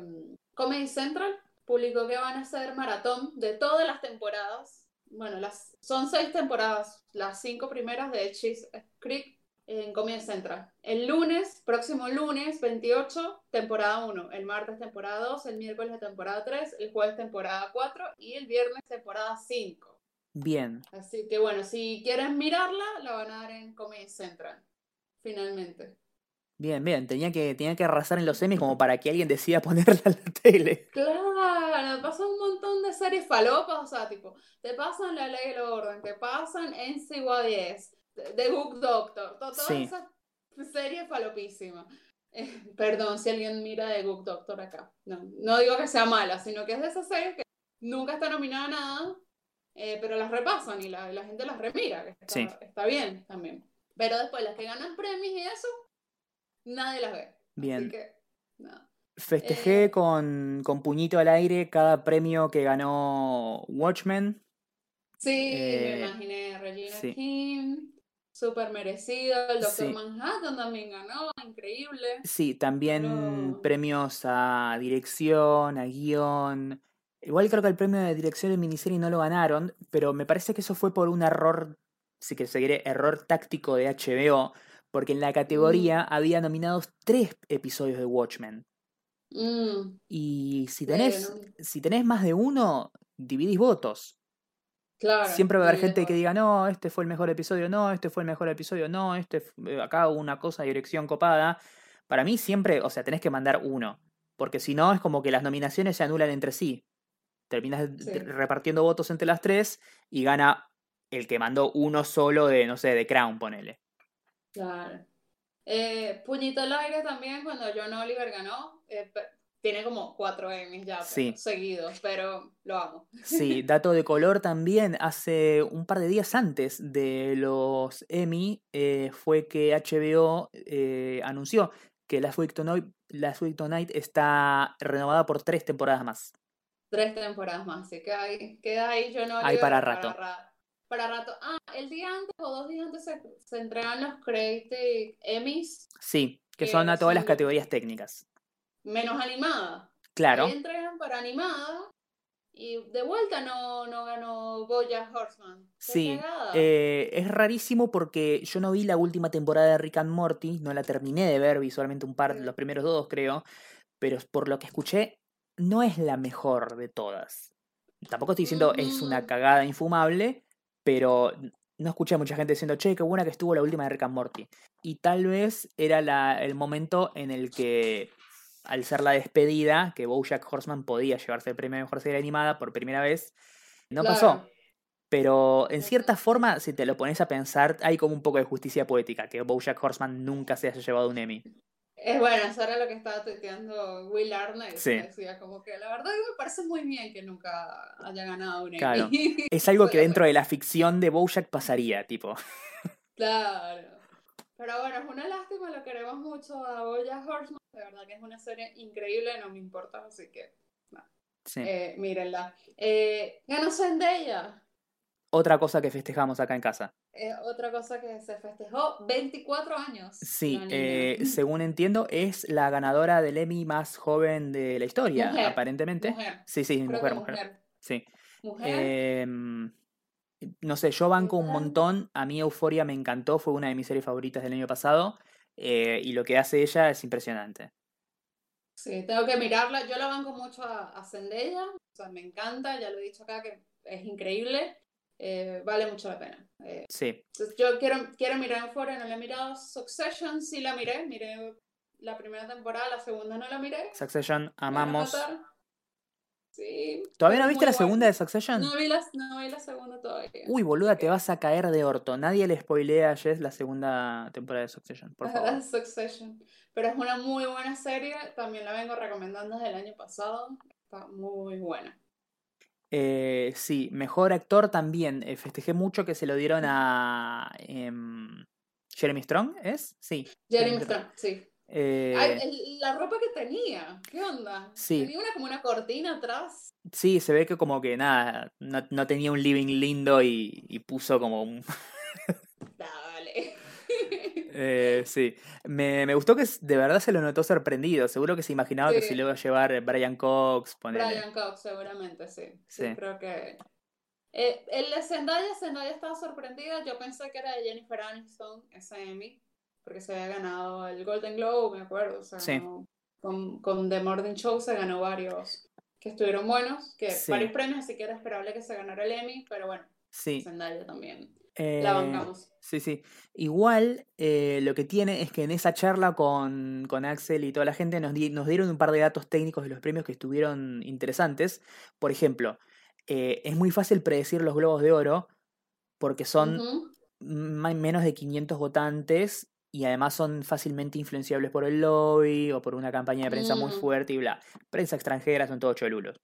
S2: Comedy Central publicó que van a hacer maratón de todas las temporadas. Bueno, las, son seis temporadas, las cinco primeras de Cheese Creek en Comedy Central. El lunes, próximo lunes 28, temporada 1. El martes, temporada 2. El miércoles, temporada 3. El jueves, temporada 4. Y el viernes, temporada 5.
S1: Bien,
S2: Así que bueno, si quieren mirarla, la van a dar en Comedy Central. Finalmente.
S1: bien, bien. Tenía que, tenía que arrasar en los semis como para que alguien decida ponerla en la tele.
S2: Claro, pasan un montón de series falopas, o sea, tipo, te pasan La Ley y el Orden, te pasan NCYS, The Good Doctor, to- todas
S1: Sí.
S2: esas series falopísimas. Eh, perdón si alguien mira The Good Doctor acá. No, no digo que sea mala, sino que es de esas series que nunca está nominada a nada, eh, pero las repasan y la, la gente las remira, que está,
S1: Sí.
S2: está bien también. Pero después las que ganan premios y eso, nadie las ve. Así
S1: Bien.
S2: que, nada.
S1: Festejé
S2: Eh,
S1: con, con puñito al aire cada premio que ganó Watchmen.
S2: Sí, me imaginé Regina
S1: sí.
S2: King, súper merecido. El Doctor
S1: Sí.
S2: Manhattan también ganó, increíble.
S1: Sí, también
S2: Pero-
S1: premios a dirección, a guion. Igual creo que el premio de dirección de miniserie no lo ganaron, pero me parece que eso fue por un error si que seguiré error táctico de HBO, porque en la categoría había nominados tres episodios de Watchmen.
S2: Mm,
S1: Y si tenés, si tenés más de uno, dividís votos.
S2: Claro.
S1: Siempre va a haber gente que diga, no, este fue el mejor episodio, no, este fue el mejor episodio, no, este f- acá hubo una cosa, dirección copada. Para mí siempre, o sea, tenés que mandar uno, porque si no es como que las nominaciones se anulan entre sí. Terminas
S2: Sí.
S1: repartiendo votos entre las tres y gana el que mandó uno solo de, no sé, de Crown, ponele.
S2: Claro. Eh, Puñito al aire también, cuando John Oliver ganó, eh, tiene como cuatro Emmys ya pero-
S1: Sí.
S2: seguidos, pero lo amo.
S1: Sí, dato de color también, hace un par de días antes de los Emmy eh, fue que HBO eh, anunció que Last Week, Tonight, Last Week Tonight está renovada por tres temporadas más.
S2: Tres temporadas más, así que ahí, queda ahí John Oliver
S1: Ahí para rato.
S2: ra- para rato. Ah, el día antes o dos días antes se, se entregan los Creative Emmys,
S1: Sí, que
S2: Que
S1: son a todas las categorías técnicas.
S2: Menos animada.
S1: Claro,
S2: Ahí entregan para animada y de vuelta no, no ganó Bojack Horseman.
S1: Sí. eh, es rarísimo porque yo no vi la última temporada de Rick and Morty, no la terminé de ver visualmente un par,
S2: Sí.
S1: los primeros dos creo, pero por lo que escuché, no es la mejor de todas. Tampoco estoy diciendo es una
S2: Ujú.
S1: cagada infumable, pero no escuché a mucha gente diciendo, che, qué buena que estuvo la última de Rick and Morty. Y tal vez era la- el momento en el que, al ser la despedida, que Bojack Horseman podía llevarse el premio de mejor serie animada por primera vez, no pasó. Pero en cierta forma, si te lo pones a pensar, hay como un poco de justicia poética, que Bojack Horseman nunca se haya llevado un Emmy.
S2: Es bueno, eso era lo que estaba tuiteando Will Arnett.
S1: Sí.
S2: Decía como que la verdad me parece muy bien que nunca haya ganado un Emmy.
S1: Claro. Es algo que dentro de la ficción de Bojack pasaría, tipo.
S2: Claro. Pero bueno, es una lástima, lo queremos mucho a Bojack Horseman. De verdad que es una serie increíble, no me importa, así que
S1: Sí.
S2: eh, mírenla. Eh, ganó Zendaya.
S1: Otra cosa que festejamos acá en casa.
S2: Eh, otra cosa que se festejó, 24 años.
S1: Sí, eh, según entiendo, es la ganadora del Emmy más joven de la historia,
S2: Mujer,
S1: aparentemente.
S2: Mujer.
S1: Sí, sí, mujer, mujer.
S2: mujer.
S1: Sí.
S2: Mujer.
S1: No sé, yo banco un montón. A mí Euforia me encantó, fue una de mis series favoritas del año pasado. eh, y lo que hace ella es impresionante.
S2: Sí, tengo que mirarla. Yo la banco mucho a, a Zendaya. O sea, me encanta, ya lo he dicho acá que es increíble. Eh, vale mucho la pena. Eh,
S1: Sí,
S2: yo quiero, quiero mirar Euphoria, no la he mirado. Succession sí la miré. Miré la primera temporada, la segunda no la miré.
S1: Succession, amamos.
S2: Sí.
S1: ¿Todavía no viste la segunda de Succession?
S2: No vi la, no vi la segunda todavía.
S1: Uy, boluda, te vas a caer de orto. Nadie le spoilea a Jess la segunda temporada de Succession, por favor.
S2: Succession. Pero es una muy buena serie. También la vengo recomendando desde el año pasado. Está muy buena.
S1: Eh, sí, mejor actor también. eh, festejé mucho que se lo dieron a em, Jeremy Strong, ¿es? Sí.
S2: Jeremy
S1: Strong.
S2: Strong, sí.
S1: Eh,
S2: Ay, la ropa que tenía, ¿qué onda?
S1: Sí.
S2: Tenía una como una cortina atrás.
S1: Sí, se ve que como que nada, no, no tenía un living lindo y, y puso como un...
S2: Dale.
S1: Eh, sí, me, me gustó que de verdad se lo notó sorprendido. Seguro que se imaginaba que se lo iba a llevar Brian Cox, ponele.
S2: Brian Cox, seguramente, sí. Sí,
S1: Sí.
S2: creo que. Eh, el de Zendaya, Zendaya estaba sorprendida. Yo pensé que era de Jennifer Aniston, ese Emmy, porque se había ganado el Golden Globe, me acuerdo. Se
S1: Sí.
S2: ganó con, con The Morning Show se ganó varios que estuvieron buenos, que
S1: Sí.
S2: varios premios, así que era esperable que se ganara el Emmy, pero bueno,
S1: Sí.
S2: Zendaya también.
S1: eh,
S2: La bancamos.
S1: Sí, sí. Igual eh, lo que tiene es que en esa charla con, con Axel y toda la gente nos, di- nos dieron un par de datos técnicos de los premios que estuvieron interesantes. Por ejemplo, eh, es muy fácil predecir los globos de oro porque son ma- menos de 500 votantes y además son fácilmente influenciables por el lobby o por una campaña de prensa muy
S2: Mm.
S1: fuerte y bla. Prensa extranjera son todos cholulos.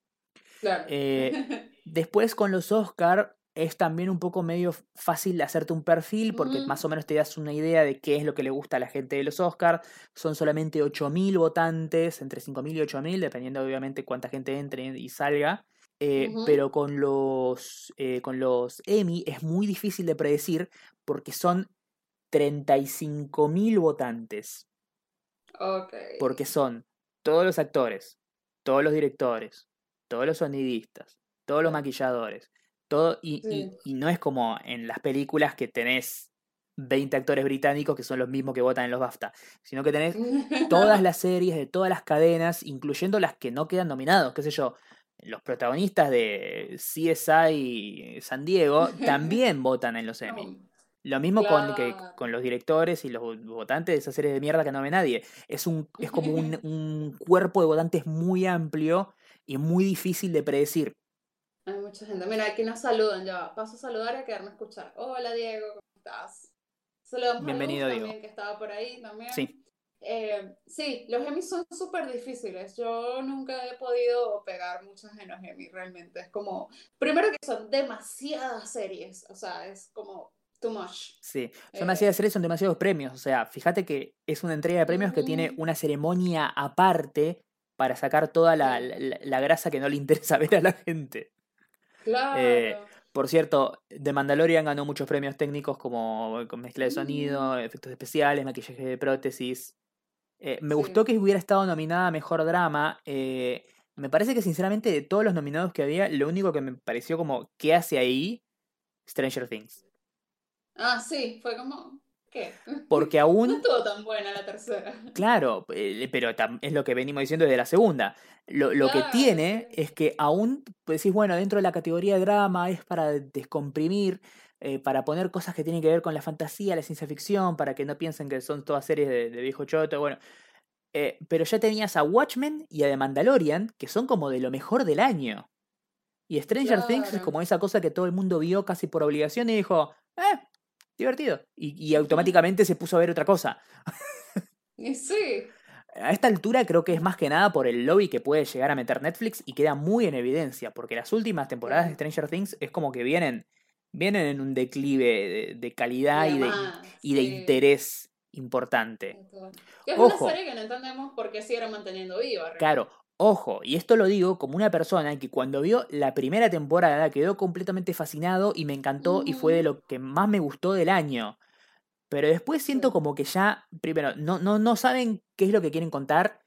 S2: Claro.
S1: Eh, Después con los Oscar es también un poco medio fácil hacerte un perfil porque
S2: Ujú.
S1: más o menos te das una idea de qué es lo que le gusta a la gente de los Oscar. Son solamente 8.000 votantes, entre 5.000 y 8.000, dependiendo obviamente cuánta gente entre y salga. Eh. Pero con los, eh, con los Emmy es muy difícil de predecir porque son 35.000 votantes. Porque son todos los actores, todos los directores, todos los sonidistas, todos los maquilladores, Todo, y,
S2: Sí.
S1: y- y no es como en las películas que tenés 20 actores británicos que son los mismos que votan en los BAFTA, sino que tenés todas las series de todas las cadenas, incluyendo las que no quedan nominados, qué sé yo. Los protagonistas de CSI San Diego también votan en los Emmy. Lo mismo con, que, con los directores y los vo- votantes de esas series de mierda que no ve nadie. Es, un, es como un, un cuerpo de votantes muy amplio y muy difícil de predecir.
S2: Hay mucha gente. Mira, aquí nos saludan. Ya paso a saludar y a quedarme a escuchar. Hola, Diego, ¿cómo estás? Saludamos
S1: Bienvenido,
S2: a Luz
S1: Diego.
S2: también, que estaba por ahí también.
S1: Sí.
S2: Eh, sí, los Emmy son súper difíciles. Yo nunca he podido pegar muchos en los Emmy, realmente. Es como, primero que son demasiadas series, o sea, es como too much.
S1: Sí, son
S2: Eh,
S1: demasiadas series, son demasiados premios. O sea, fíjate que es una entrega de premios que tiene una ceremonia aparte para sacar toda la, la- la grasa que no le interesa ver a la gente.
S2: Claro.
S1: Eh, Por cierto, The Mandalorian ganó muchos premios técnicos como mezcla de
S2: Mm.
S1: sonido, efectos especiales, maquillaje de prótesis. Eh, me
S2: Sí.
S1: gustó que hubiera estado nominada a Mejor Drama. eh, me parece que sinceramente de todos los nominados que había, lo único que me pareció como, ¿qué hace ahí? Stranger Things.
S2: Ah, sí, fue como, ¿qué?
S1: Porque
S2: No
S1: aún
S2: estuvo tan buena la tercera.
S1: Claro, eh, pero es lo que venimos diciendo desde la segunda. Lo, lo que tiene es que aún pues, decís, bueno, dentro de la categoría de drama es para descomprimir, eh, para poner cosas que tienen que ver con la fantasía, la ciencia ficción, para que no piensen que son todas series de, de viejo choto, bueno. Eh, pero ya tenías a Watchmen y a The Mandalorian, que son como de lo mejor del año. Y Stranger Things es como esa cosa que todo el mundo vio casi por obligación y dijo, eh, divertido. Y, y automáticamente se puso a ver otra cosa.
S2: Sí,
S1: A esta altura creo que es más que nada por el lobby que puede llegar a meter Netflix y queda muy en evidencia, porque las últimas temporadas de Stranger Things es como que vienen, vienen en un declive de, de calidad y de,
S2: además,
S1: y de
S2: sí.
S1: interés importante.
S2: Que es
S1: Ojo.
S2: una serie que no entendemos por qué siguieron manteniendo viva. realmente.
S1: Claro, ojo, y esto lo digo como una persona que cuando vio la primera temporada quedó completamente fascinado y me encantó y fue de
S2: Ujú.
S1: lo que más me gustó del año. Pero después siento como que ya, primero, no, no, no saben qué es lo que quieren contar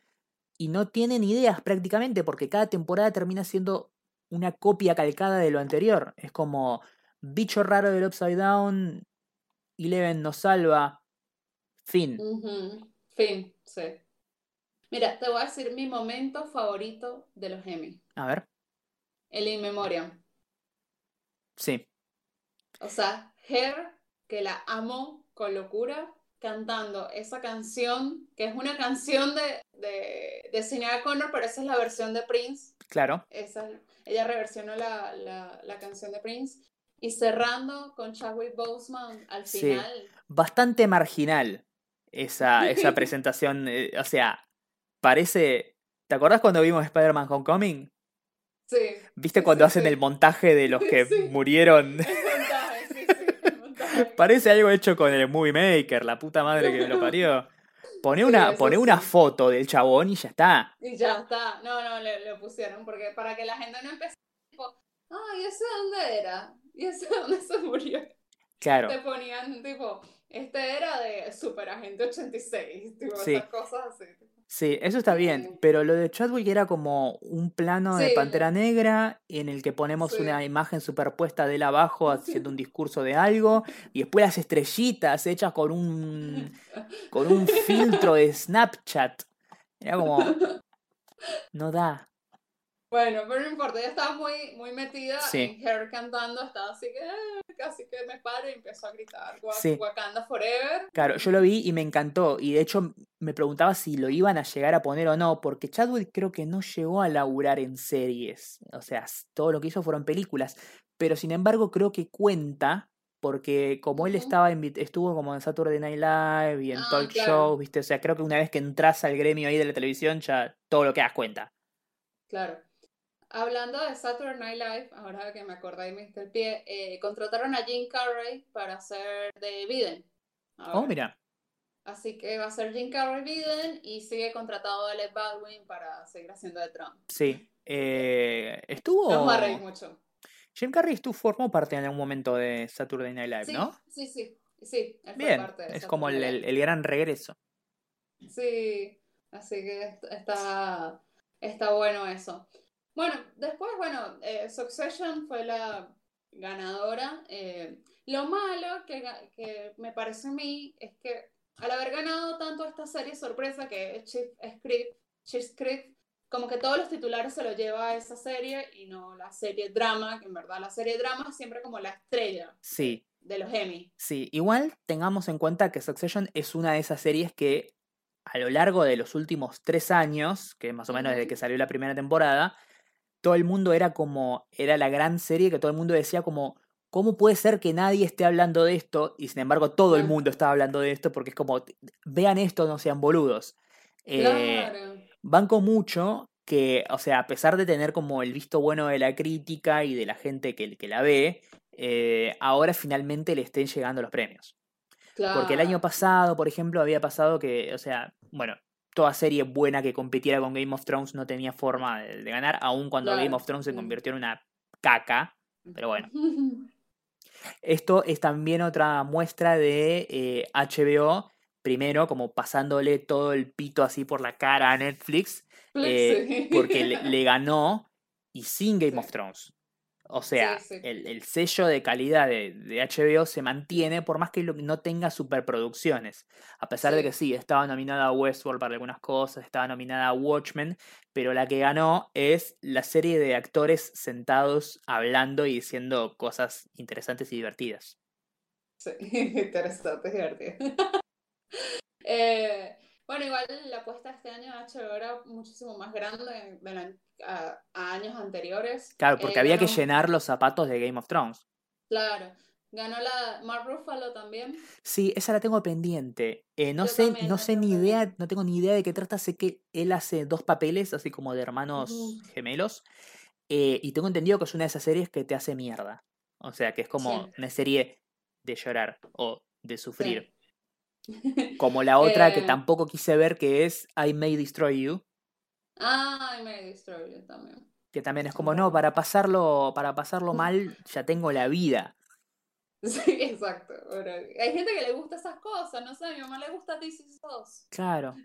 S1: y no tienen ideas prácticamente porque cada temporada termina siendo una copia calcada de lo anterior. Es como bicho raro del Upside Down, Eleven nos salva, fin.
S2: Fin, sí. Mira, te voy a decir mi momento favorito de los Emmy.
S1: A ver,
S2: El In Memoriam.
S1: sí,
S2: O sea, Her, que la amo con locura, cantando esa canción, que es una canción de, de, de Sinéad Connor, pero esa es la versión de Prince.
S1: claro.
S2: Esa, ella reversionó la, la, la canción de Prince. Y cerrando con Chadwick Boseman al
S1: Sí.
S2: final.
S1: bastante marginal esa, esa presentación. eh, o sea, parece. ¿Te acordás cuando vimos Spider-Man Homecoming?
S2: Sí.
S1: ¿Viste
S2: Sí,
S1: cuando
S2: sí,
S1: hacen
S2: sí.
S1: el montaje de los que murieron?
S2: El montaje, sí, sí, el montaje.
S1: Parece algo hecho con el Movie Maker, la puta madre que me lo parió. Poné
S2: Sí,
S1: una, poné una foto del chabón y ya está.
S2: Y ya está. No, no, le, le pusieron, porque para que la gente no empiece tipo, ay, ¿ese dónde era? ¿Y ese dónde se murió?
S1: Claro.
S2: Te ponían tipo, este era de Super Agente 86, tipo,
S1: Sí.
S2: esas cosas así.
S1: Sí, eso está bien,
S2: Sí.
S1: pero lo de Chadwick era como un plano de. Pantera Negra en el que ponemos
S2: Sí.
S1: una imagen superpuesta de él abajo haciendo un discurso de algo y después las estrellitas hechas con un con un filtro de Snapchat. Era como no da.
S2: Bueno, pero no importa, ella estaba muy, muy metida
S1: Sí.
S2: en Her cantando, estaba así que, "Ah", casi que me paro y empezó a gritar, "Wa-
S1: Sí.
S2: Wakanda Forever.
S1: Claro, yo lo vi y me encantó y de hecho me preguntaba si lo iban a llegar a poner o no, porque Chadwick creo que no llegó a laburar en series, o sea, todo lo que hizo fueron películas, pero sin embargo creo que cuenta porque como él estaba estuvo como en Saturday Night Live y en
S2: Ah,
S1: talk
S2: claro.
S1: shows, ¿viste? O sea, creo que una vez que entras al gremio ahí de la televisión ya todo lo que das cuenta.
S2: Claro. Hablando de Saturday Night Live, ahora que me acordé y me diste el pie, eh, contrataron a Jim Carrey para hacer de Biden.
S1: Oh,
S2: ahora.
S1: mira.
S2: Así que va a ser Jim Carrey Biden y sigue contratado Alec Baldwin para seguir haciendo de Trump.
S1: Sí. Eh, estuvo.
S2: A reír mucho.
S1: Jim Carrey estuvo, formó parte en algún momento de Saturday Night Live,
S2: Sí,
S1: ¿no?
S2: sí, sí, sí. él fue parte de
S1: es como el, el- el gran regreso.
S2: Sí, así que est- está, está bueno eso. Bueno, después, bueno, eh, Succession fue la, ganadora. Eh, lo malo que, que, me parece a mí es que al haber ganado tanto esta serie sorpresa que es Chief Script, Chief Script, como que todos los titulares se lo lleva a esa serie y no la serie drama, que en verdad la serie drama es siempre como la estrella.
S1: Sí.
S2: De los Emmy.
S1: Sí, igual tengamos en cuenta que Succession es una de esas series que a lo largo de los últimos tres años, que más o menos desde que salió la primera temporada, todo el mundo era como, era la gran serie que todo el mundo decía como, ¿cómo puede ser que nadie esté hablando de esto? Y sin embargo todo el mundo estaba hablando de esto porque es como, vean esto, no sean boludos. Eh, banco mucho que, o sea, a pesar de tener como el visto bueno de la crítica y de la gente que, que la ve, eh, ahora finalmente le estén llegando los premios. Porque el año pasado, por ejemplo, había pasado que, o sea, bueno, toda serie buena que compitiera con Game of Thrones no tenía forma de, ganar, aun cuando Game of Thrones se convirtió en una caca. Pero bueno. Esto es también otra muestra de HBO, eh, primero como pasándole todo el pito así por la cara a Netflix, eh, porque le, ganó y sin Game of Thrones. O sea, El, sello de calidad de, HBO se mantiene por más que no tenga superproducciones. A pesar de que sí, estaba nominada a Westworld para algunas cosas, estaba nominada a Watchmen, pero la que ganó es la serie de actores sentados hablando y diciendo cosas interesantes y divertidas.
S2: Sí, interesantes y divertidas. eh, bueno, igual la apuesta este año de HBO era muchísimo más grande a, años anteriores.
S1: Claro, porque había que llenar los zapatos de Game of Thrones.
S2: Claro. Ganó la Mark Ruffalo también.
S1: Sí, esa la tengo pendiente. Eh, no sé, no sé ni idea, no tengo ni idea de qué trata. Sé que él hace dos papeles, así como de hermanos gemelos. Eh, y tengo entendido que es una de esas series que te hace mierda. O sea, que es como una serie de llorar o de sufrir. Como la otra que eh. tampoco quise ver, que es I May Destroy You.
S2: Ah, I May Destroy You también.
S1: Que también es como, no, para pasarlo, para pasarlo mal, ya tengo la vida.
S2: Sí, exacto. hay gente que le gusta esas cosas, no sé, a mi mamá le gusta DC SOS.
S1: Claro.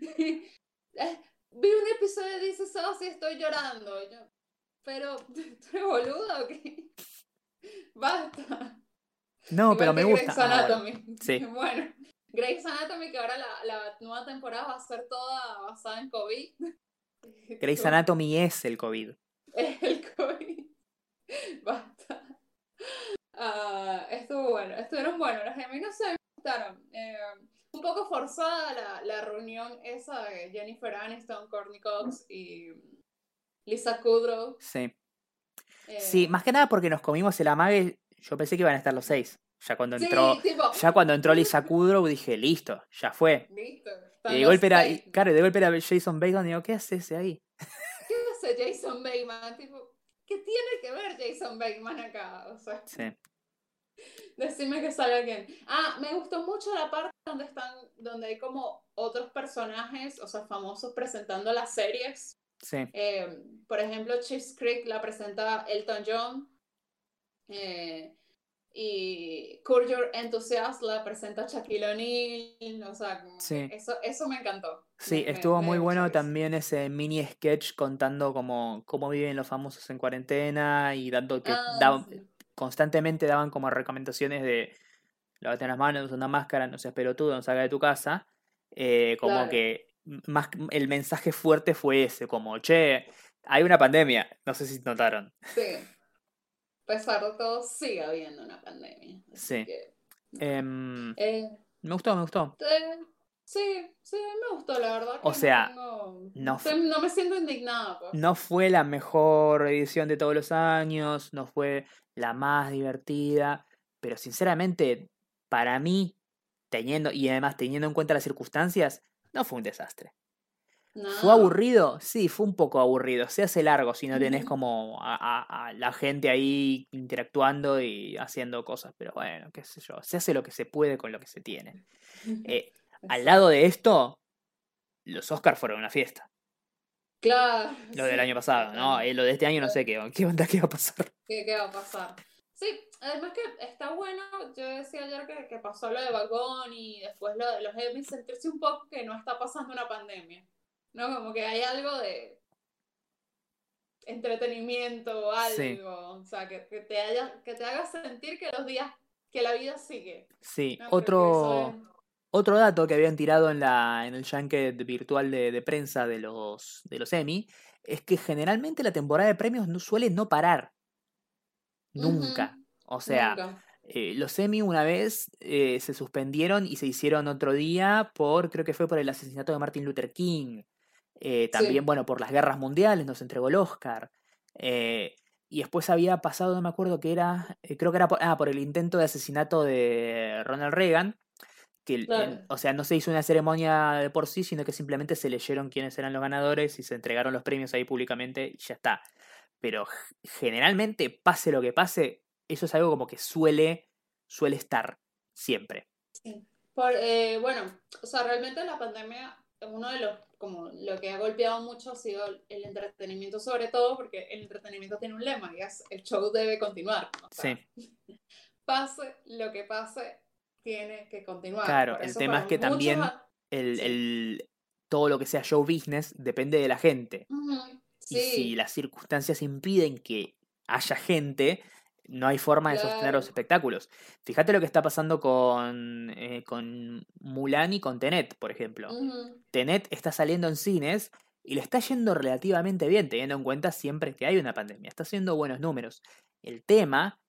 S2: Eh, vi un episodio de DC SOS y estoy llorando. pero, ¿tú eres boludo o qué? Basta.
S1: No, pero me gusta.
S2: Ah, sí. Bueno, Grey's Anatomy, que ahora la, la, nueva temporada va a ser toda basada en COVID.
S1: Grey's Anatomy es el COVID.
S2: Es el COVID. Basta. Uh, estuvo bueno, estuvieron buenos. No sé, me gustaron. Eh, un poco forzada la, la, reunión esa de Jennifer Aniston, Courtney Cox y Lisa Kudrow.
S1: Sí. sí, eh, más que nada porque nos comimos el amague. Yo pensé que iban a estar los seis. Ya cuando entró, ya cuando entró Lisa Kudrow dije, listo, ya fue.
S2: Listo.
S1: Y de golpe era, claro, de golpe era Jason Bateman y digo, ¿qué hace ese ahí?
S2: ¿Qué hace Jason Bateman? Tipo, ¿qué tiene que ver Jason Bateman acá? O sea,
S1: sí.
S2: Decime que sale alguien. Ah, me gustó mucho la parte donde están, donde hay como otros personajes, o sea, famosos presentando las series.
S1: Sí.
S2: Eh, por ejemplo, Chiefs Creek la presenta Elton John. Eh, y Curb Your Enthusiasm la presenta Shaquille O'Neal, o sea, eso, eso me encantó.
S1: Sí, estuvo muy bueno también ese mini sketch contando cómo, cómo viven los famosos en cuarentena y dando que ah, constantemente daban como recomendaciones de lavate las manos, usa una máscara, no seas pelotudo, no salga de tu casa. Eh, como que más el mensaje fuerte fue ese, como, che, hay una pandemia, no sé si notaron.
S2: Sí pesar de todo, sigue habiendo una pandemia.
S1: Sí. Em, eh, me gustó, me gustó.
S2: sí, sí, me gustó, la verdad.
S1: o sea,
S2: no, no, me siento indignada. Pues.
S1: No fue la mejor edición de todos los años, no fue la más divertida, pero sinceramente, para mí, teniendo, y además teniendo en cuenta las circunstancias, no fue un desastre. ¿Fue aburrido? Sí, fue un poco aburrido. Se hace largo si no tenés como a, la gente ahí interactuando y haciendo cosas. Pero bueno, qué sé yo. Se hace lo que se puede con lo que se tiene. Eh, al lado de esto, los Oscars fueron una fiesta.
S2: Claro.
S1: Lo del año pasado, ¿no? Eh, lo de este año no sé qué, qué onda, qué va a pasar.
S2: ¿Qué, qué va a pasar? Sí, además que está bueno, yo decía ayer que, que pasó lo de Vagón y después lo de los Emmys, sentirse un poco que no está pasando una pandemia. ¿No? Como que hay algo de... entretenimiento o algo. O sea, que, que, te haya, que te haga sentir que los días, que la vida sigue.
S1: Sí,
S2: No,
S1: otro,
S2: es-
S1: otro dato que habían tirado en, la, en el junket virtual de, de prensa de los, de los Emmy es que generalmente la temporada de premios no, suele no parar. Nunca. O sea,
S2: Nunca.
S1: eh, los Emmy una vez eh, se suspendieron y se hicieron otro día por, creo que fue por el asesinato de Martin Luther King. Eh, también,
S2: Sí.
S1: bueno, por las guerras mundiales nos entregó el Oscar. Eh, y después había pasado, no me acuerdo qué era, eh, creo que era por, ah, por el intento de asesinato de Ronald Reagan. Que,
S2: Claro.
S1: o sea, no se hizo una ceremonia de por sí, sino que simplemente se leyeron quiénes eran los ganadores y se entregaron los premios ahí públicamente y ya está. Pero generalmente, pase lo que pase, eso es algo como que suele, suele estar siempre.
S2: Sí. Por, eh, bueno, o sea, realmente la pandemia, uno de los, como lo que ha golpeado mucho ha sido el entretenimiento, sobre todo porque el entretenimiento tiene un lema y es el show debe continuar. O sea,
S1: Sí,
S2: pase lo que pase, tiene que continuar.
S1: Claro,
S2: Por
S1: el tema es que
S2: muchos
S1: también el,
S2: Sí.
S1: el- todo lo que sea show business depende de la gente.
S2: Ujú,
S1: Y si
S2: Sí,
S1: las circunstancias impiden que haya gente, no hay forma de sostener los espectáculos. Fíjate lo que está pasando con, eh, con Mulan y con Tenet, por ejemplo. Tenet está saliendo en cines y le está yendo relativamente bien, teniendo en cuenta siempre que hay una pandemia. Está haciendo buenos números. El tema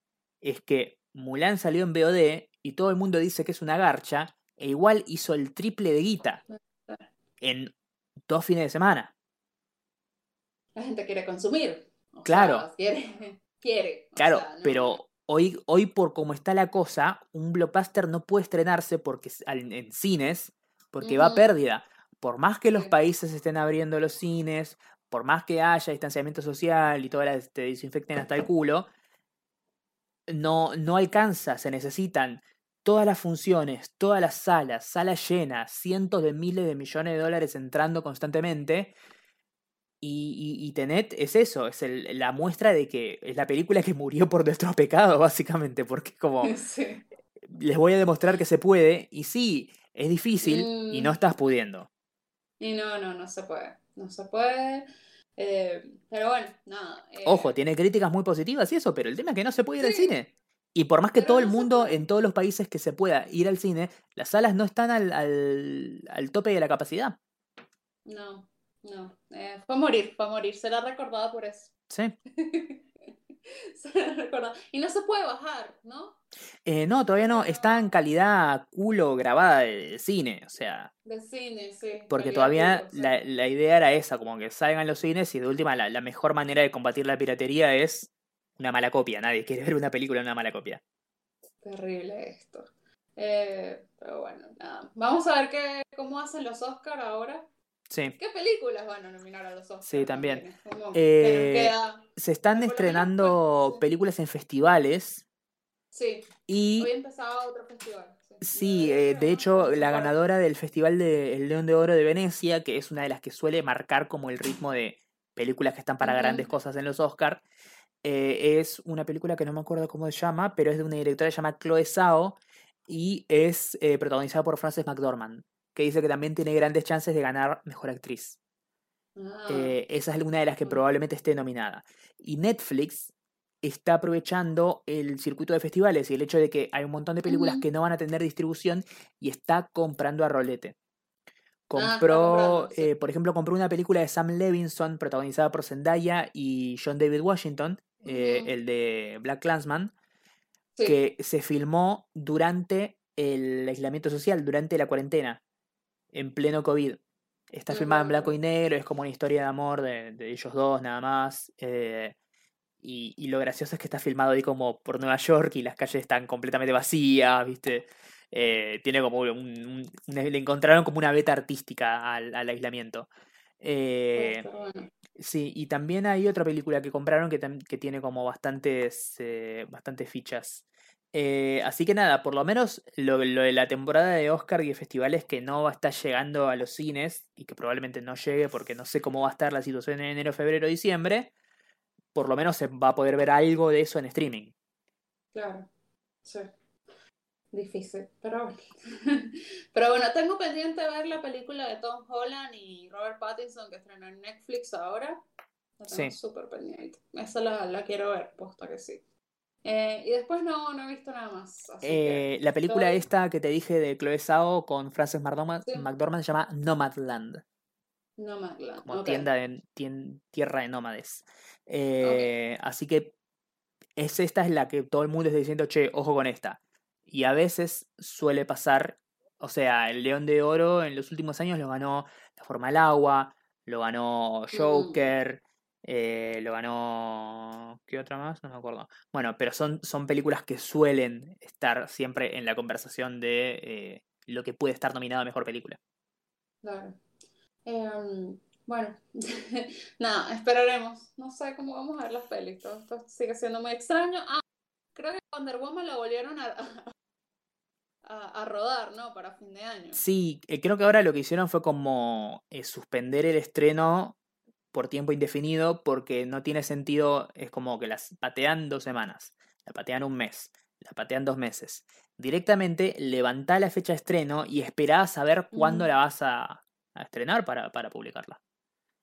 S1: es que Mulan salió en VOD y todo el mundo dice que es una garcha, e igual hizo el triple de guita en dos fines de semana.
S2: La gente quiere consumir. o
S1: Claro.
S2: sea, quiere, quiere. o
S1: Claro,
S2: sea, no-
S1: pero hoy, hoy por cómo está la cosa, un blockbuster no puede estrenarse porque en cines porque va a pérdida. Por más que los países estén abriendo los cines, por más que haya distanciamiento social y todas las te desinfecten hasta el culo, no, no alcanza, se necesitan todas las funciones, todas las salas, salas llenas, cientos de miles de millones de dólares entrando constantemente. Y, y, y Tenet es eso, es el- la muestra de que es la película que murió por nuestros pecados, básicamente, porque como
S2: Sí.
S1: les voy a demostrar que se puede, y sí, es difícil y no
S2: Mm.
S1: estás pudiendo.
S2: Y no, no, no se puede. No se puede. eh, pero bueno, nada. eh,
S1: Ojo, tiene críticas muy positivas y eso, pero el tema es que no se puede ir al cine. Y por más que
S2: Pero
S1: todo el
S2: no
S1: mundo, en todos los países que se pueda ir al cine, las salas no están al, al, al tope de la capacidad.
S2: No, no. eh, fue a morir, fue a morir. Será recordada por eso.
S1: Sí.
S2: Será recordada. Y no se puede bajar, ¿no?
S1: Eh, no, todavía no. Está en calidad culo grabada de cine. O sea,
S2: De cine, sí.
S1: porque todavía
S2: culo, sí.
S1: la, la idea era esa, como que salgan los cines y de última la, la mejor manera de combatir la piratería es una mala copia. Nadie quiere ver una película en una mala copia.
S2: Terrible esto. Eh, pero bueno, nada. Vamos a ver qué, cómo hacen los Oscar ahora.
S1: Sí.
S2: ¿Qué películas van a nominar a los Oscar?
S1: Sí, también.
S2: Como
S1: Eh,
S2: queda-
S1: Se están estrenando películas en festivales
S2: Sí,
S1: y
S2: hoy empezaba otro festival.
S1: Sí, eh, de hecho, la ganadora del Festival de El León de Oro de Venecia, que es una de las que suele marcar como el ritmo de películas que están para grandes cosas en los Oscar, es una película que no me acuerdo cómo se llama, pero es de una directora llamada Chloe Zhao y es eh, protagonizada por Frances McDormand, que dice que también tiene grandes chances de ganar Mejor Actriz.
S2: Ah,
S1: Eh, esa es una de las que probablemente esté nominada. Y Netflix está aprovechando el circuito de festivales y el hecho de que hay un montón de películas que no van a tener distribución y está comprando a rolete.
S2: Ah,
S1: Compró,
S2: sí.
S1: eh, por ejemplo, compró una película de Sam Levinson protagonizada por Zendaya y John David Washington, eh, el de Black Clansman,
S2: sí.
S1: que se filmó durante el aislamiento social, durante la cuarentena, en pleno COVID. Está filmada en blanco y negro, es como una historia de amor de, de ellos dos nada más. eh, y, y lo gracioso es que está filmado ahí como por Nueva York y las calles están completamente vacías, ¿viste? Eh, tiene como un, le encontraron como una beta artística al, al aislamiento.
S2: Puede
S1: Eh. Sí, y también hay otra película que compraron que, que tiene como bastantes, bastantes fichas. Eh, así que nada, por lo menos lo, lo de la temporada de Oscar y de festivales que no va a estar llegando a los cines y que probablemente no llegue porque no sé cómo va a estar la situación en enero, febrero, diciembre, por lo menos se va a poder ver algo de eso en streaming.
S2: Claro, sí. Difícil, pero bueno. Pero bueno, tengo pendiente ver la película de Tom Holland y Robert Pattinson que estrenó en Netflix ahora. La
S1: Sí.
S2: tengo súper pendiente. Esa la, la quiero ver, posta que sí. Eh, y después no, no he visto nada más. Así que
S1: Eh, la película
S2: estoy-
S1: esta que te dije de Chloe Zhao con Frances McDormand,
S2: Sí.
S1: McDormand se llama Nomadland,
S2: No me
S1: como tienda de, tien- tierra de nómades. Eh, Así que es esta es la que todo el mundo está diciendo, che, ojo con esta. Y a veces suele pasar, o sea, el León de Oro en los últimos años lo ganó La Forma del Agua, lo ganó Joker, eh, lo ganó... ¿Qué otra más? No me acuerdo. Bueno, pero son, son películas que suelen estar siempre en la conversación de eh, lo que puede estar nominado a Mejor Película.
S2: Claro. Em, bueno, nada, esperaremos. No sé cómo vamos a ver las pelis. Todo esto sigue siendo muy extraño. Ah, creo que Wonder Woman la volvieron a, a, a rodar, ¿no? Para fin de año.
S1: Sí, eh, creo que ahora lo que hicieron fue como eh, suspender el estreno por tiempo indefinido porque no tiene sentido, es como que las patean dos semanas, la patean un mes, la patean dos meses. Directamente levantá la fecha de estreno y esperá a saber cuándo la vas a, a estrenar para, para publicarla.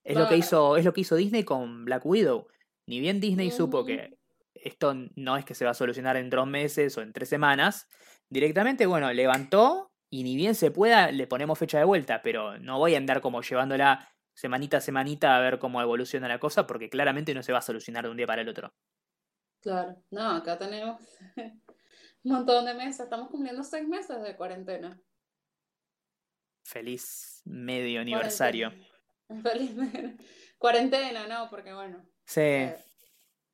S1: Es lo que hizo, es lo que hizo Disney con Black Widow. Ni bien Disney supo que esto no es que se va a solucionar en dos meses o en tres semanas, directamente, bueno, levantó y ni bien se pueda, le ponemos fecha de vuelta, pero no voy a andar como llevándola semanita a semanita a ver cómo evoluciona la cosa, porque claramente no se va a solucionar de un día para el otro.
S2: Claro. No, acá tenemos un montón de meses. Estamos cumpliendo seis meses de cuarentena.
S1: Feliz medio aniversario.
S2: Cuarentena. Feliz me- cuarentena, ¿no? Porque bueno.
S1: Sí,
S2: eh,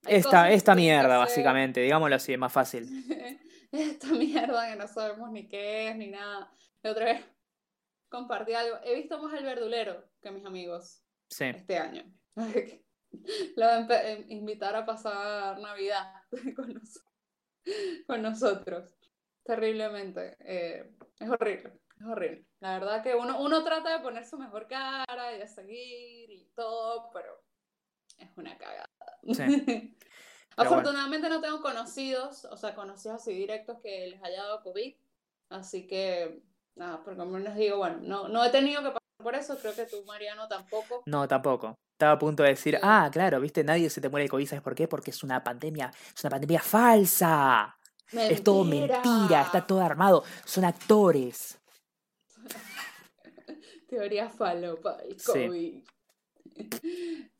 S1: esta, esta mierda, básicamente, digámoslo así, es más fácil.
S2: Esta mierda que no sabemos ni qué es ni nada. La otra vez compartí algo. He visto más el verdulero que mis amigos
S1: Sí.
S2: este año. Lo voy a empe- em- invitar a pasar Navidad con, nos- con nosotros. Terriblemente. Eh, es horrible, es horrible. La verdad que uno, uno trata de poner su mejor cara y de seguir y todo, pero es una cagada.
S1: Sí.
S2: Afortunadamente no tengo conocidos, o sea, conocidos así directos que les haya dado COVID. Así que, nada, por lo menos digo, bueno, no, no he tenido que pasar por eso, creo que tú, Mariano, tampoco.
S1: No, tampoco. Estaba a punto de decir,
S2: Sí.
S1: ah, claro, viste, nadie se te muere de COVID, ¿sabes por qué? Porque es una pandemia, es una pandemia falsa. Es todo mentira, está todo armado, son actores.
S2: Teoría falopa
S1: Sí.
S2: COVID.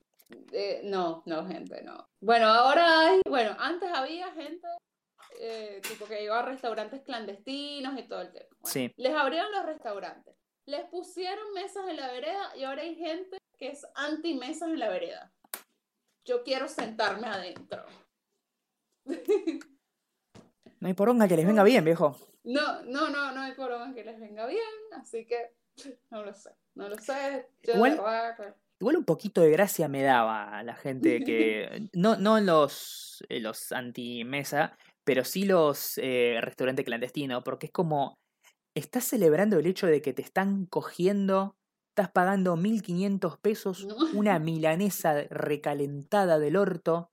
S2: Eh, no, no, gente, no. Bueno, ahora hay, bueno, antes había gente eh, tipo que iba a restaurantes clandestinos y todo el tema. Bueno,
S1: Sí.
S2: Les abrieron los restaurantes, les pusieron mesas en la vereda y ahora hay gente que es anti mesas en la vereda. Yo quiero sentarme adentro.
S1: No hay poronga que les venga bien, viejo.
S2: No, no, no, no hay problema que les venga bien, así que no lo sé, no lo sé. Yo de
S1: Igual-
S2: que-
S1: Igual un poquito de gracia me daba a la gente que. No, no los, eh, los anti-mesa, pero sí los eh, restaurantes clandestinos, porque es como. Estás celebrando el hecho de que te están cogiendo, estás pagando 1500 pesos,
S2: No.
S1: una milanesa recalentada del orto.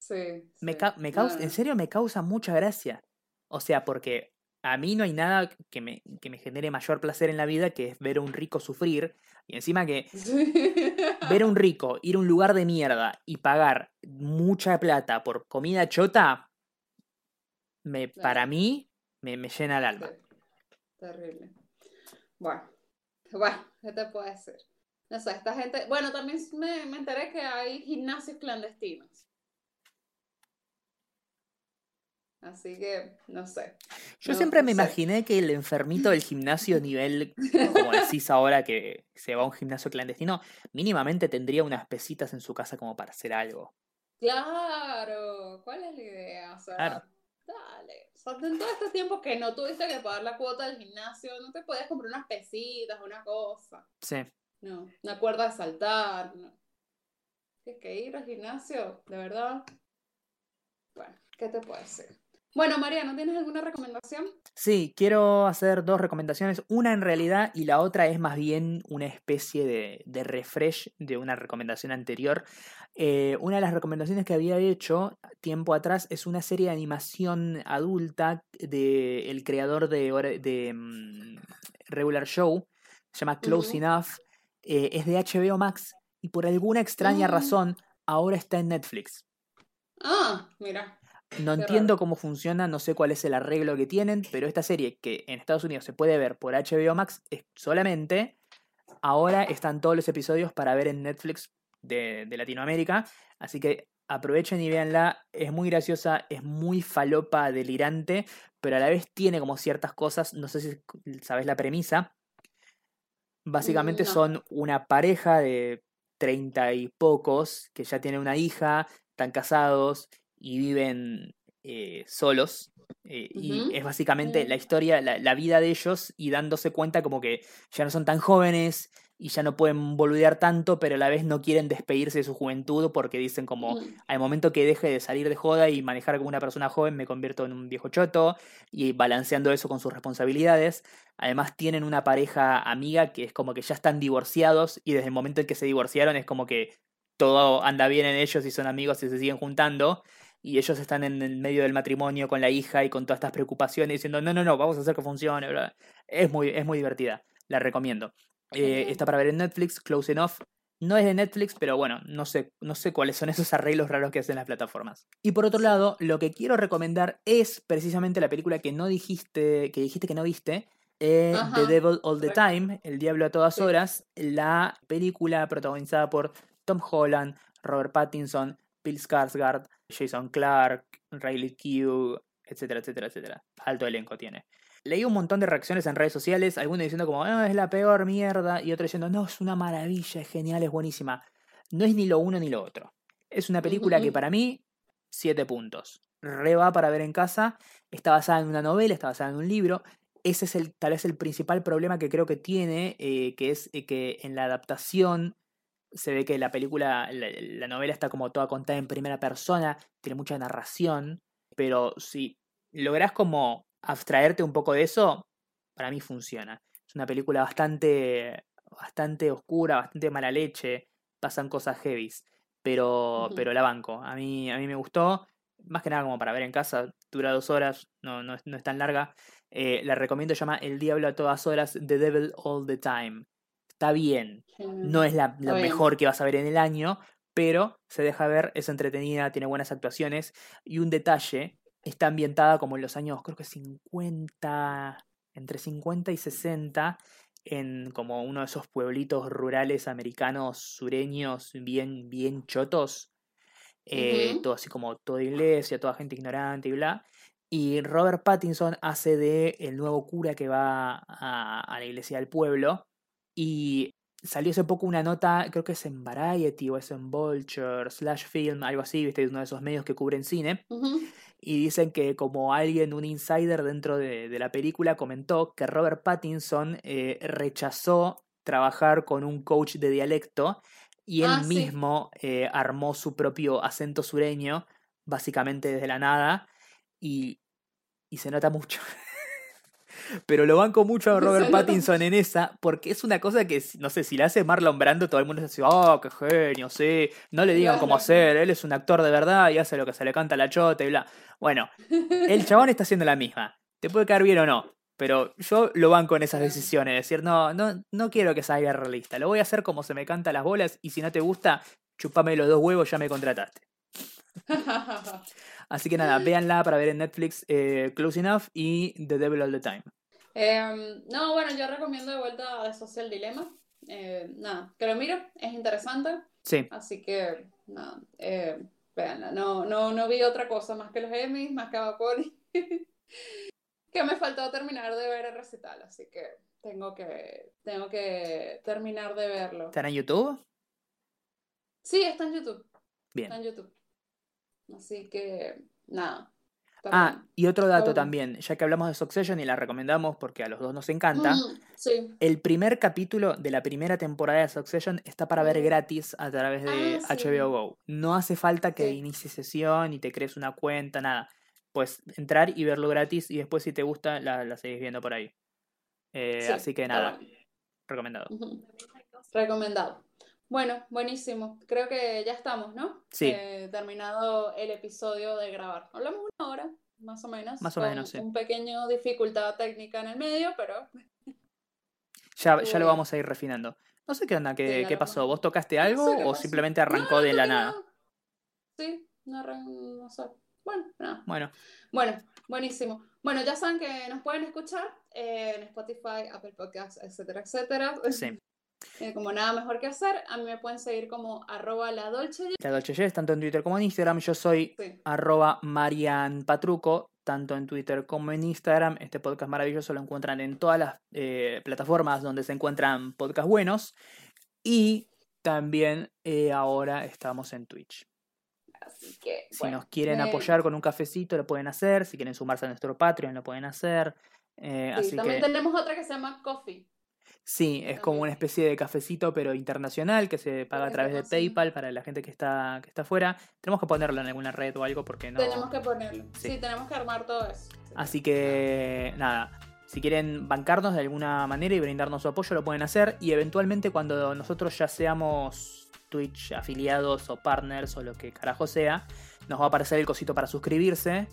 S2: Sí,
S1: Me,
S2: sí.
S1: ca- me causa, en serio me causa mucha gracia. O sea, porque a mí no hay nada que me, que me genere mayor placer en la vida que es ver a un rico sufrir. Y encima que ver a un rico ir a un lugar de mierda y pagar mucha plata por comida chota, me,
S2: Claro.
S1: para mí me, me llena el alma.
S2: Terrible. Bueno, bueno, ¿qué te puedo decir? No sé, esta gente. Bueno, también me, me enteré que hay gimnasios clandestinos. Así que, no sé.
S1: Yo
S2: No,
S1: siempre
S2: no
S1: me
S2: sé.
S1: imaginé que el enfermito del gimnasio nivel, como decís ahora que se va a un gimnasio clandestino, mínimamente tendría unas pesitas en su casa como para hacer algo.
S2: Claro, ¿cuál es la idea? O sea,
S1: Claro.
S2: dale. O sea, en todo este tiempo que no tuviste que pagar la cuota del gimnasio, no te podías comprar unas pesitas, una cosa.
S1: Sí.
S2: No, una cuerda de saltar. No. Tienes que ir al gimnasio, de verdad. Bueno, ¿qué te puedo decir? Bueno, María, ¿no tienes alguna recomendación?
S1: Sí, quiero hacer dos recomendaciones. Una en realidad y la otra es más bien una especie de, de refresh de una recomendación anterior. Eh, una de las recomendaciones que había hecho tiempo atrás es una serie de animación adulta del el creador de, mm, Regular Show. Se llama Close. Enough. eh, es de HBO Max y por alguna extraña
S2: Mm.
S1: razón ahora está en Netflix.
S2: Ah, mira.
S1: No
S2: Qué
S1: entiendo
S2: raro.
S1: cómo funciona, no sé cuál es el arreglo que tienen, pero esta serie que en Estados Unidos se puede ver por HBO Max es solamente, ahora están todos los episodios para ver en Netflix de, de Latinoamérica, así que aprovechen y véanla, es muy graciosa, es muy falopa, delirante, pero a la vez tiene como ciertas cosas, no sé si sabes la premisa, básicamente
S2: No.
S1: son una pareja de treinta y pocos que ya tienen una hija, están casados y viven eh, solos. eh, y es básicamente la historia, la, la vida de ellos y dándose cuenta como que ya no son tan jóvenes y ya no pueden boludear tanto, pero a la vez no quieren despedirse de su juventud porque dicen como al momento que deje de salir de joda y manejar como una persona joven me convierto en un viejo choto y balanceando eso con sus responsabilidades. Además tienen una pareja amiga que es como que ya están divorciados y desde el momento en que se divorciaron es como que todo anda bien en ellos y son amigos y se siguen juntando. Y ellos están en el medio del matrimonio con la hija y con todas estas preocupaciones diciendo, no, no, no, vamos a hacer que funcione. bla". Es muy, es muy divertida, la recomiendo. Eh, está para ver en Netflix, Close Enough. No es de Netflix, pero bueno, no sé, no sé cuáles son esos arreglos raros que hacen las plataformas. Y por otro lado, lo que quiero recomendar es precisamente la película que no dijiste, que dijiste que no viste, eh, The Devil All the. Time, El Diablo a todas horas, la película protagonizada por Tom Holland, Robert Pattinson, Bill Skarsgård, Jason Clark, Riley Keough, etcétera, etcétera, etcétera. Alto elenco tiene. Leí un montón de reacciones en redes sociales, algunos diciendo como, "Ah, es la peor mierda, y otros diciendo, no, es una maravilla, es genial, es buenísima. No es ni lo uno ni lo otro. Es una película que para mí, siete puntos. Re va para ver en casa, está basada en una novela, está basada en un libro. Ese es el, tal vez el principal problema que creo que tiene, eh, que es eh, que en la adaptación se ve que la película, la, la novela está como toda contada en primera persona, tiene mucha narración, pero si lográs como abstraerte un poco de eso, para mí funciona. Es una película bastante, bastante oscura, bastante mala leche, pasan cosas heavies, pero, pero la banco. A mí, a mí me gustó, más que nada como para ver en casa, dura dos horas, no, no, es, no es tan larga. Eh, la recomiendo, se llama El Diablo a todas horas, The Devil All the Time. Está bien, no es la, lo mejor que vas a ver en el año, pero se deja ver, es entretenida, tiene buenas actuaciones y un detalle, está ambientada como en los años, creo que 50, entre 50 y 60, en como uno de esos pueblitos rurales americanos sureños bien, bien chotos, eh, todo así como toda iglesia, toda gente ignorante y bla. Y Robert Pattinson hace de el nuevo cura que va a, a la iglesia del pueblo. Y salió hace poco una nota, creo que es en Variety o es en Vulture, Slash Film, algo así, viste, uno de esos medios que cubren cine. Y dicen que como alguien, un insider dentro de, de la película, comentó que Robert Pattinson eh, rechazó trabajar con un coach de dialecto y él
S2: Ah, sí.
S1: mismo eh, armó su propio acento sureño, básicamente desde la nada, y, y se nota mucho. Pero lo banco mucho a
S2: Se
S1: Robert Pattinson en esa, porque es una cosa que, no sé, si la hace Marlon Brando, todo el mundo dice, oh, qué genio, sí, no le digan cómo hacer, él es un actor de verdad y hace lo que se le canta a la chota y bla. Bueno, el chabón está haciendo la misma. Te puede caer bien o no, pero yo lo banco en esas decisiones, decir, no, no, no quiero que salga realista, lo voy a hacer como se me canta las bolas y si no te gusta, chupame los dos huevos, ya me contrataste. Así que nada, véanla para ver en Netflix eh, Close Enough y The Devil All the Time.
S2: Em, no, bueno, yo recomiendo de vuelta The Social Dilemma. Eh, nada, que lo miro, es interesante.
S1: Sí,
S2: Así que, nada, eh. No, no, no vi otra cosa más que los Emmys, más que a Bacoli. que me faltó terminar de ver el recital, así que tengo que, tengo que terminar de verlo.
S1: ¿están en YouTube?
S2: Sí, está en YouTube.
S1: Bien.
S2: Está en YouTube. Así que, nada.
S1: Ah, y otro dato también, ya que hablamos de Succession y la recomendamos porque a los dos nos encanta.
S2: Mm, sí.
S1: El primer capítulo de la primera temporada de Succession está para ver
S2: Mm.
S1: gratis a través de
S2: Ah, sí.
S1: HBO Go. No hace falta que
S2: Sí.
S1: inicies sesión y te crees una cuenta, nada. Pues entrar y verlo gratis y después si te gusta la, la seguís viendo por ahí. Eh,
S2: Sí,
S1: así que nada, recomendado.
S2: Recomendado. Bueno, buenísimo. Creo que ya estamos, ¿no?
S1: Sí.
S2: Eh, terminado el episodio de grabar. Hablamos una hora, más o menos.
S1: Más o
S2: con
S1: menos, sí.
S2: Un pequeño dificultad técnica en el medio, pero
S1: Ya, ya lo vamos a ir refinando. No sé qué onda, qué,
S2: Sí, no
S1: qué pasó. ¿Vos tocaste
S2: No
S1: algo
S2: sé
S1: o
S2: pasó.
S1: simplemente arrancó
S2: No,
S1: de la
S2: no,
S1: nada?
S2: no. Sí, no arrancó, no sé. Bueno, nada.
S1: Bueno,
S2: Bueno, buenísimo. Bueno, ya saben que nos pueden escuchar eh, en Spotify, Apple Podcasts, etcétera, etcétera.
S1: sí.
S2: Eh, como nada mejor que hacer, a mí me pueden seguir como arroba la dolce.
S1: La Dolce tanto en Twitter como en Instagram. Yo soy
S2: Sí.
S1: arroba Marian Patruco, tanto en Twitter como en Instagram. Este podcast maravilloso lo encuentran en todas las eh, plataformas donde se encuentran podcasts buenos. Y también eh, ahora estamos en Twitch.
S2: Así que,
S1: Si
S2: bueno,
S1: nos quieren
S2: me-
S1: apoyar con un cafecito, lo pueden hacer. Si quieren sumarse a nuestro Patreon, lo pueden hacer.
S2: Sí,
S1: así
S2: también
S1: que
S2: tenemos otra que se llama Coffee.
S1: Sí, es como una especie de cafecito, pero internacional, que se paga a través de. PayPal para la gente que está, que está afuera. Tenemos que ponerlo en alguna red o algo porque no.
S2: Tenemos que ponerlo.
S1: Sí.
S2: Sí. tenemos que armar todo eso. Sí.
S1: Así que nada, si quieren bancarnos de alguna manera y brindarnos su apoyo, lo pueden hacer. Y eventualmente cuando nosotros ya seamos Twitch afiliados o partners o lo que carajo sea, nos va a aparecer el cosito para suscribirse.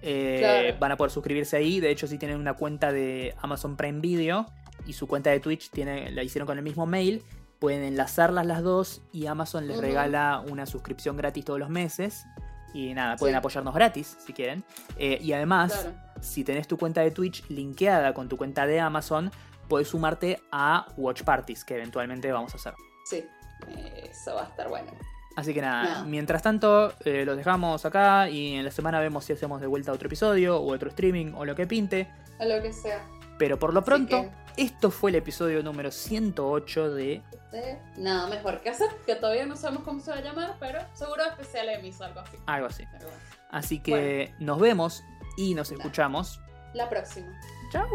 S1: Eh,
S2: Claro.
S1: Van a poder suscribirse ahí. De hecho, si tienen una cuenta de Amazon Prime Video y su cuenta de Twitch tiene, la hicieron con el mismo mail, pueden enlazarlas las dos y Amazon les regala una suscripción gratis todos los meses. Y nada, pueden
S2: Sí.
S1: apoyarnos gratis si quieren. Eh, y además,
S2: Claro.
S1: si tenés tu cuenta de Twitch linkeada con tu cuenta de Amazon, puedes sumarte a Watch Parties, que eventualmente vamos a hacer.
S2: Sí, eso va a estar bueno.
S1: Así que nada, mientras tanto, eh, los dejamos acá y en la semana vemos si hacemos de vuelta otro episodio o otro streaming o lo que pinte.
S2: A lo que sea.
S1: Pero por lo pronto,
S2: que-
S1: esto fue el episodio número 108 de
S2: Nada mejor que hacer, que todavía no sabemos cómo se va a llamar, pero seguro especial Emis o algo así.
S1: algo así.
S2: Bueno,
S1: Así que nos vemos y nos escuchamos.
S2: la próxima.
S1: ¡Chao!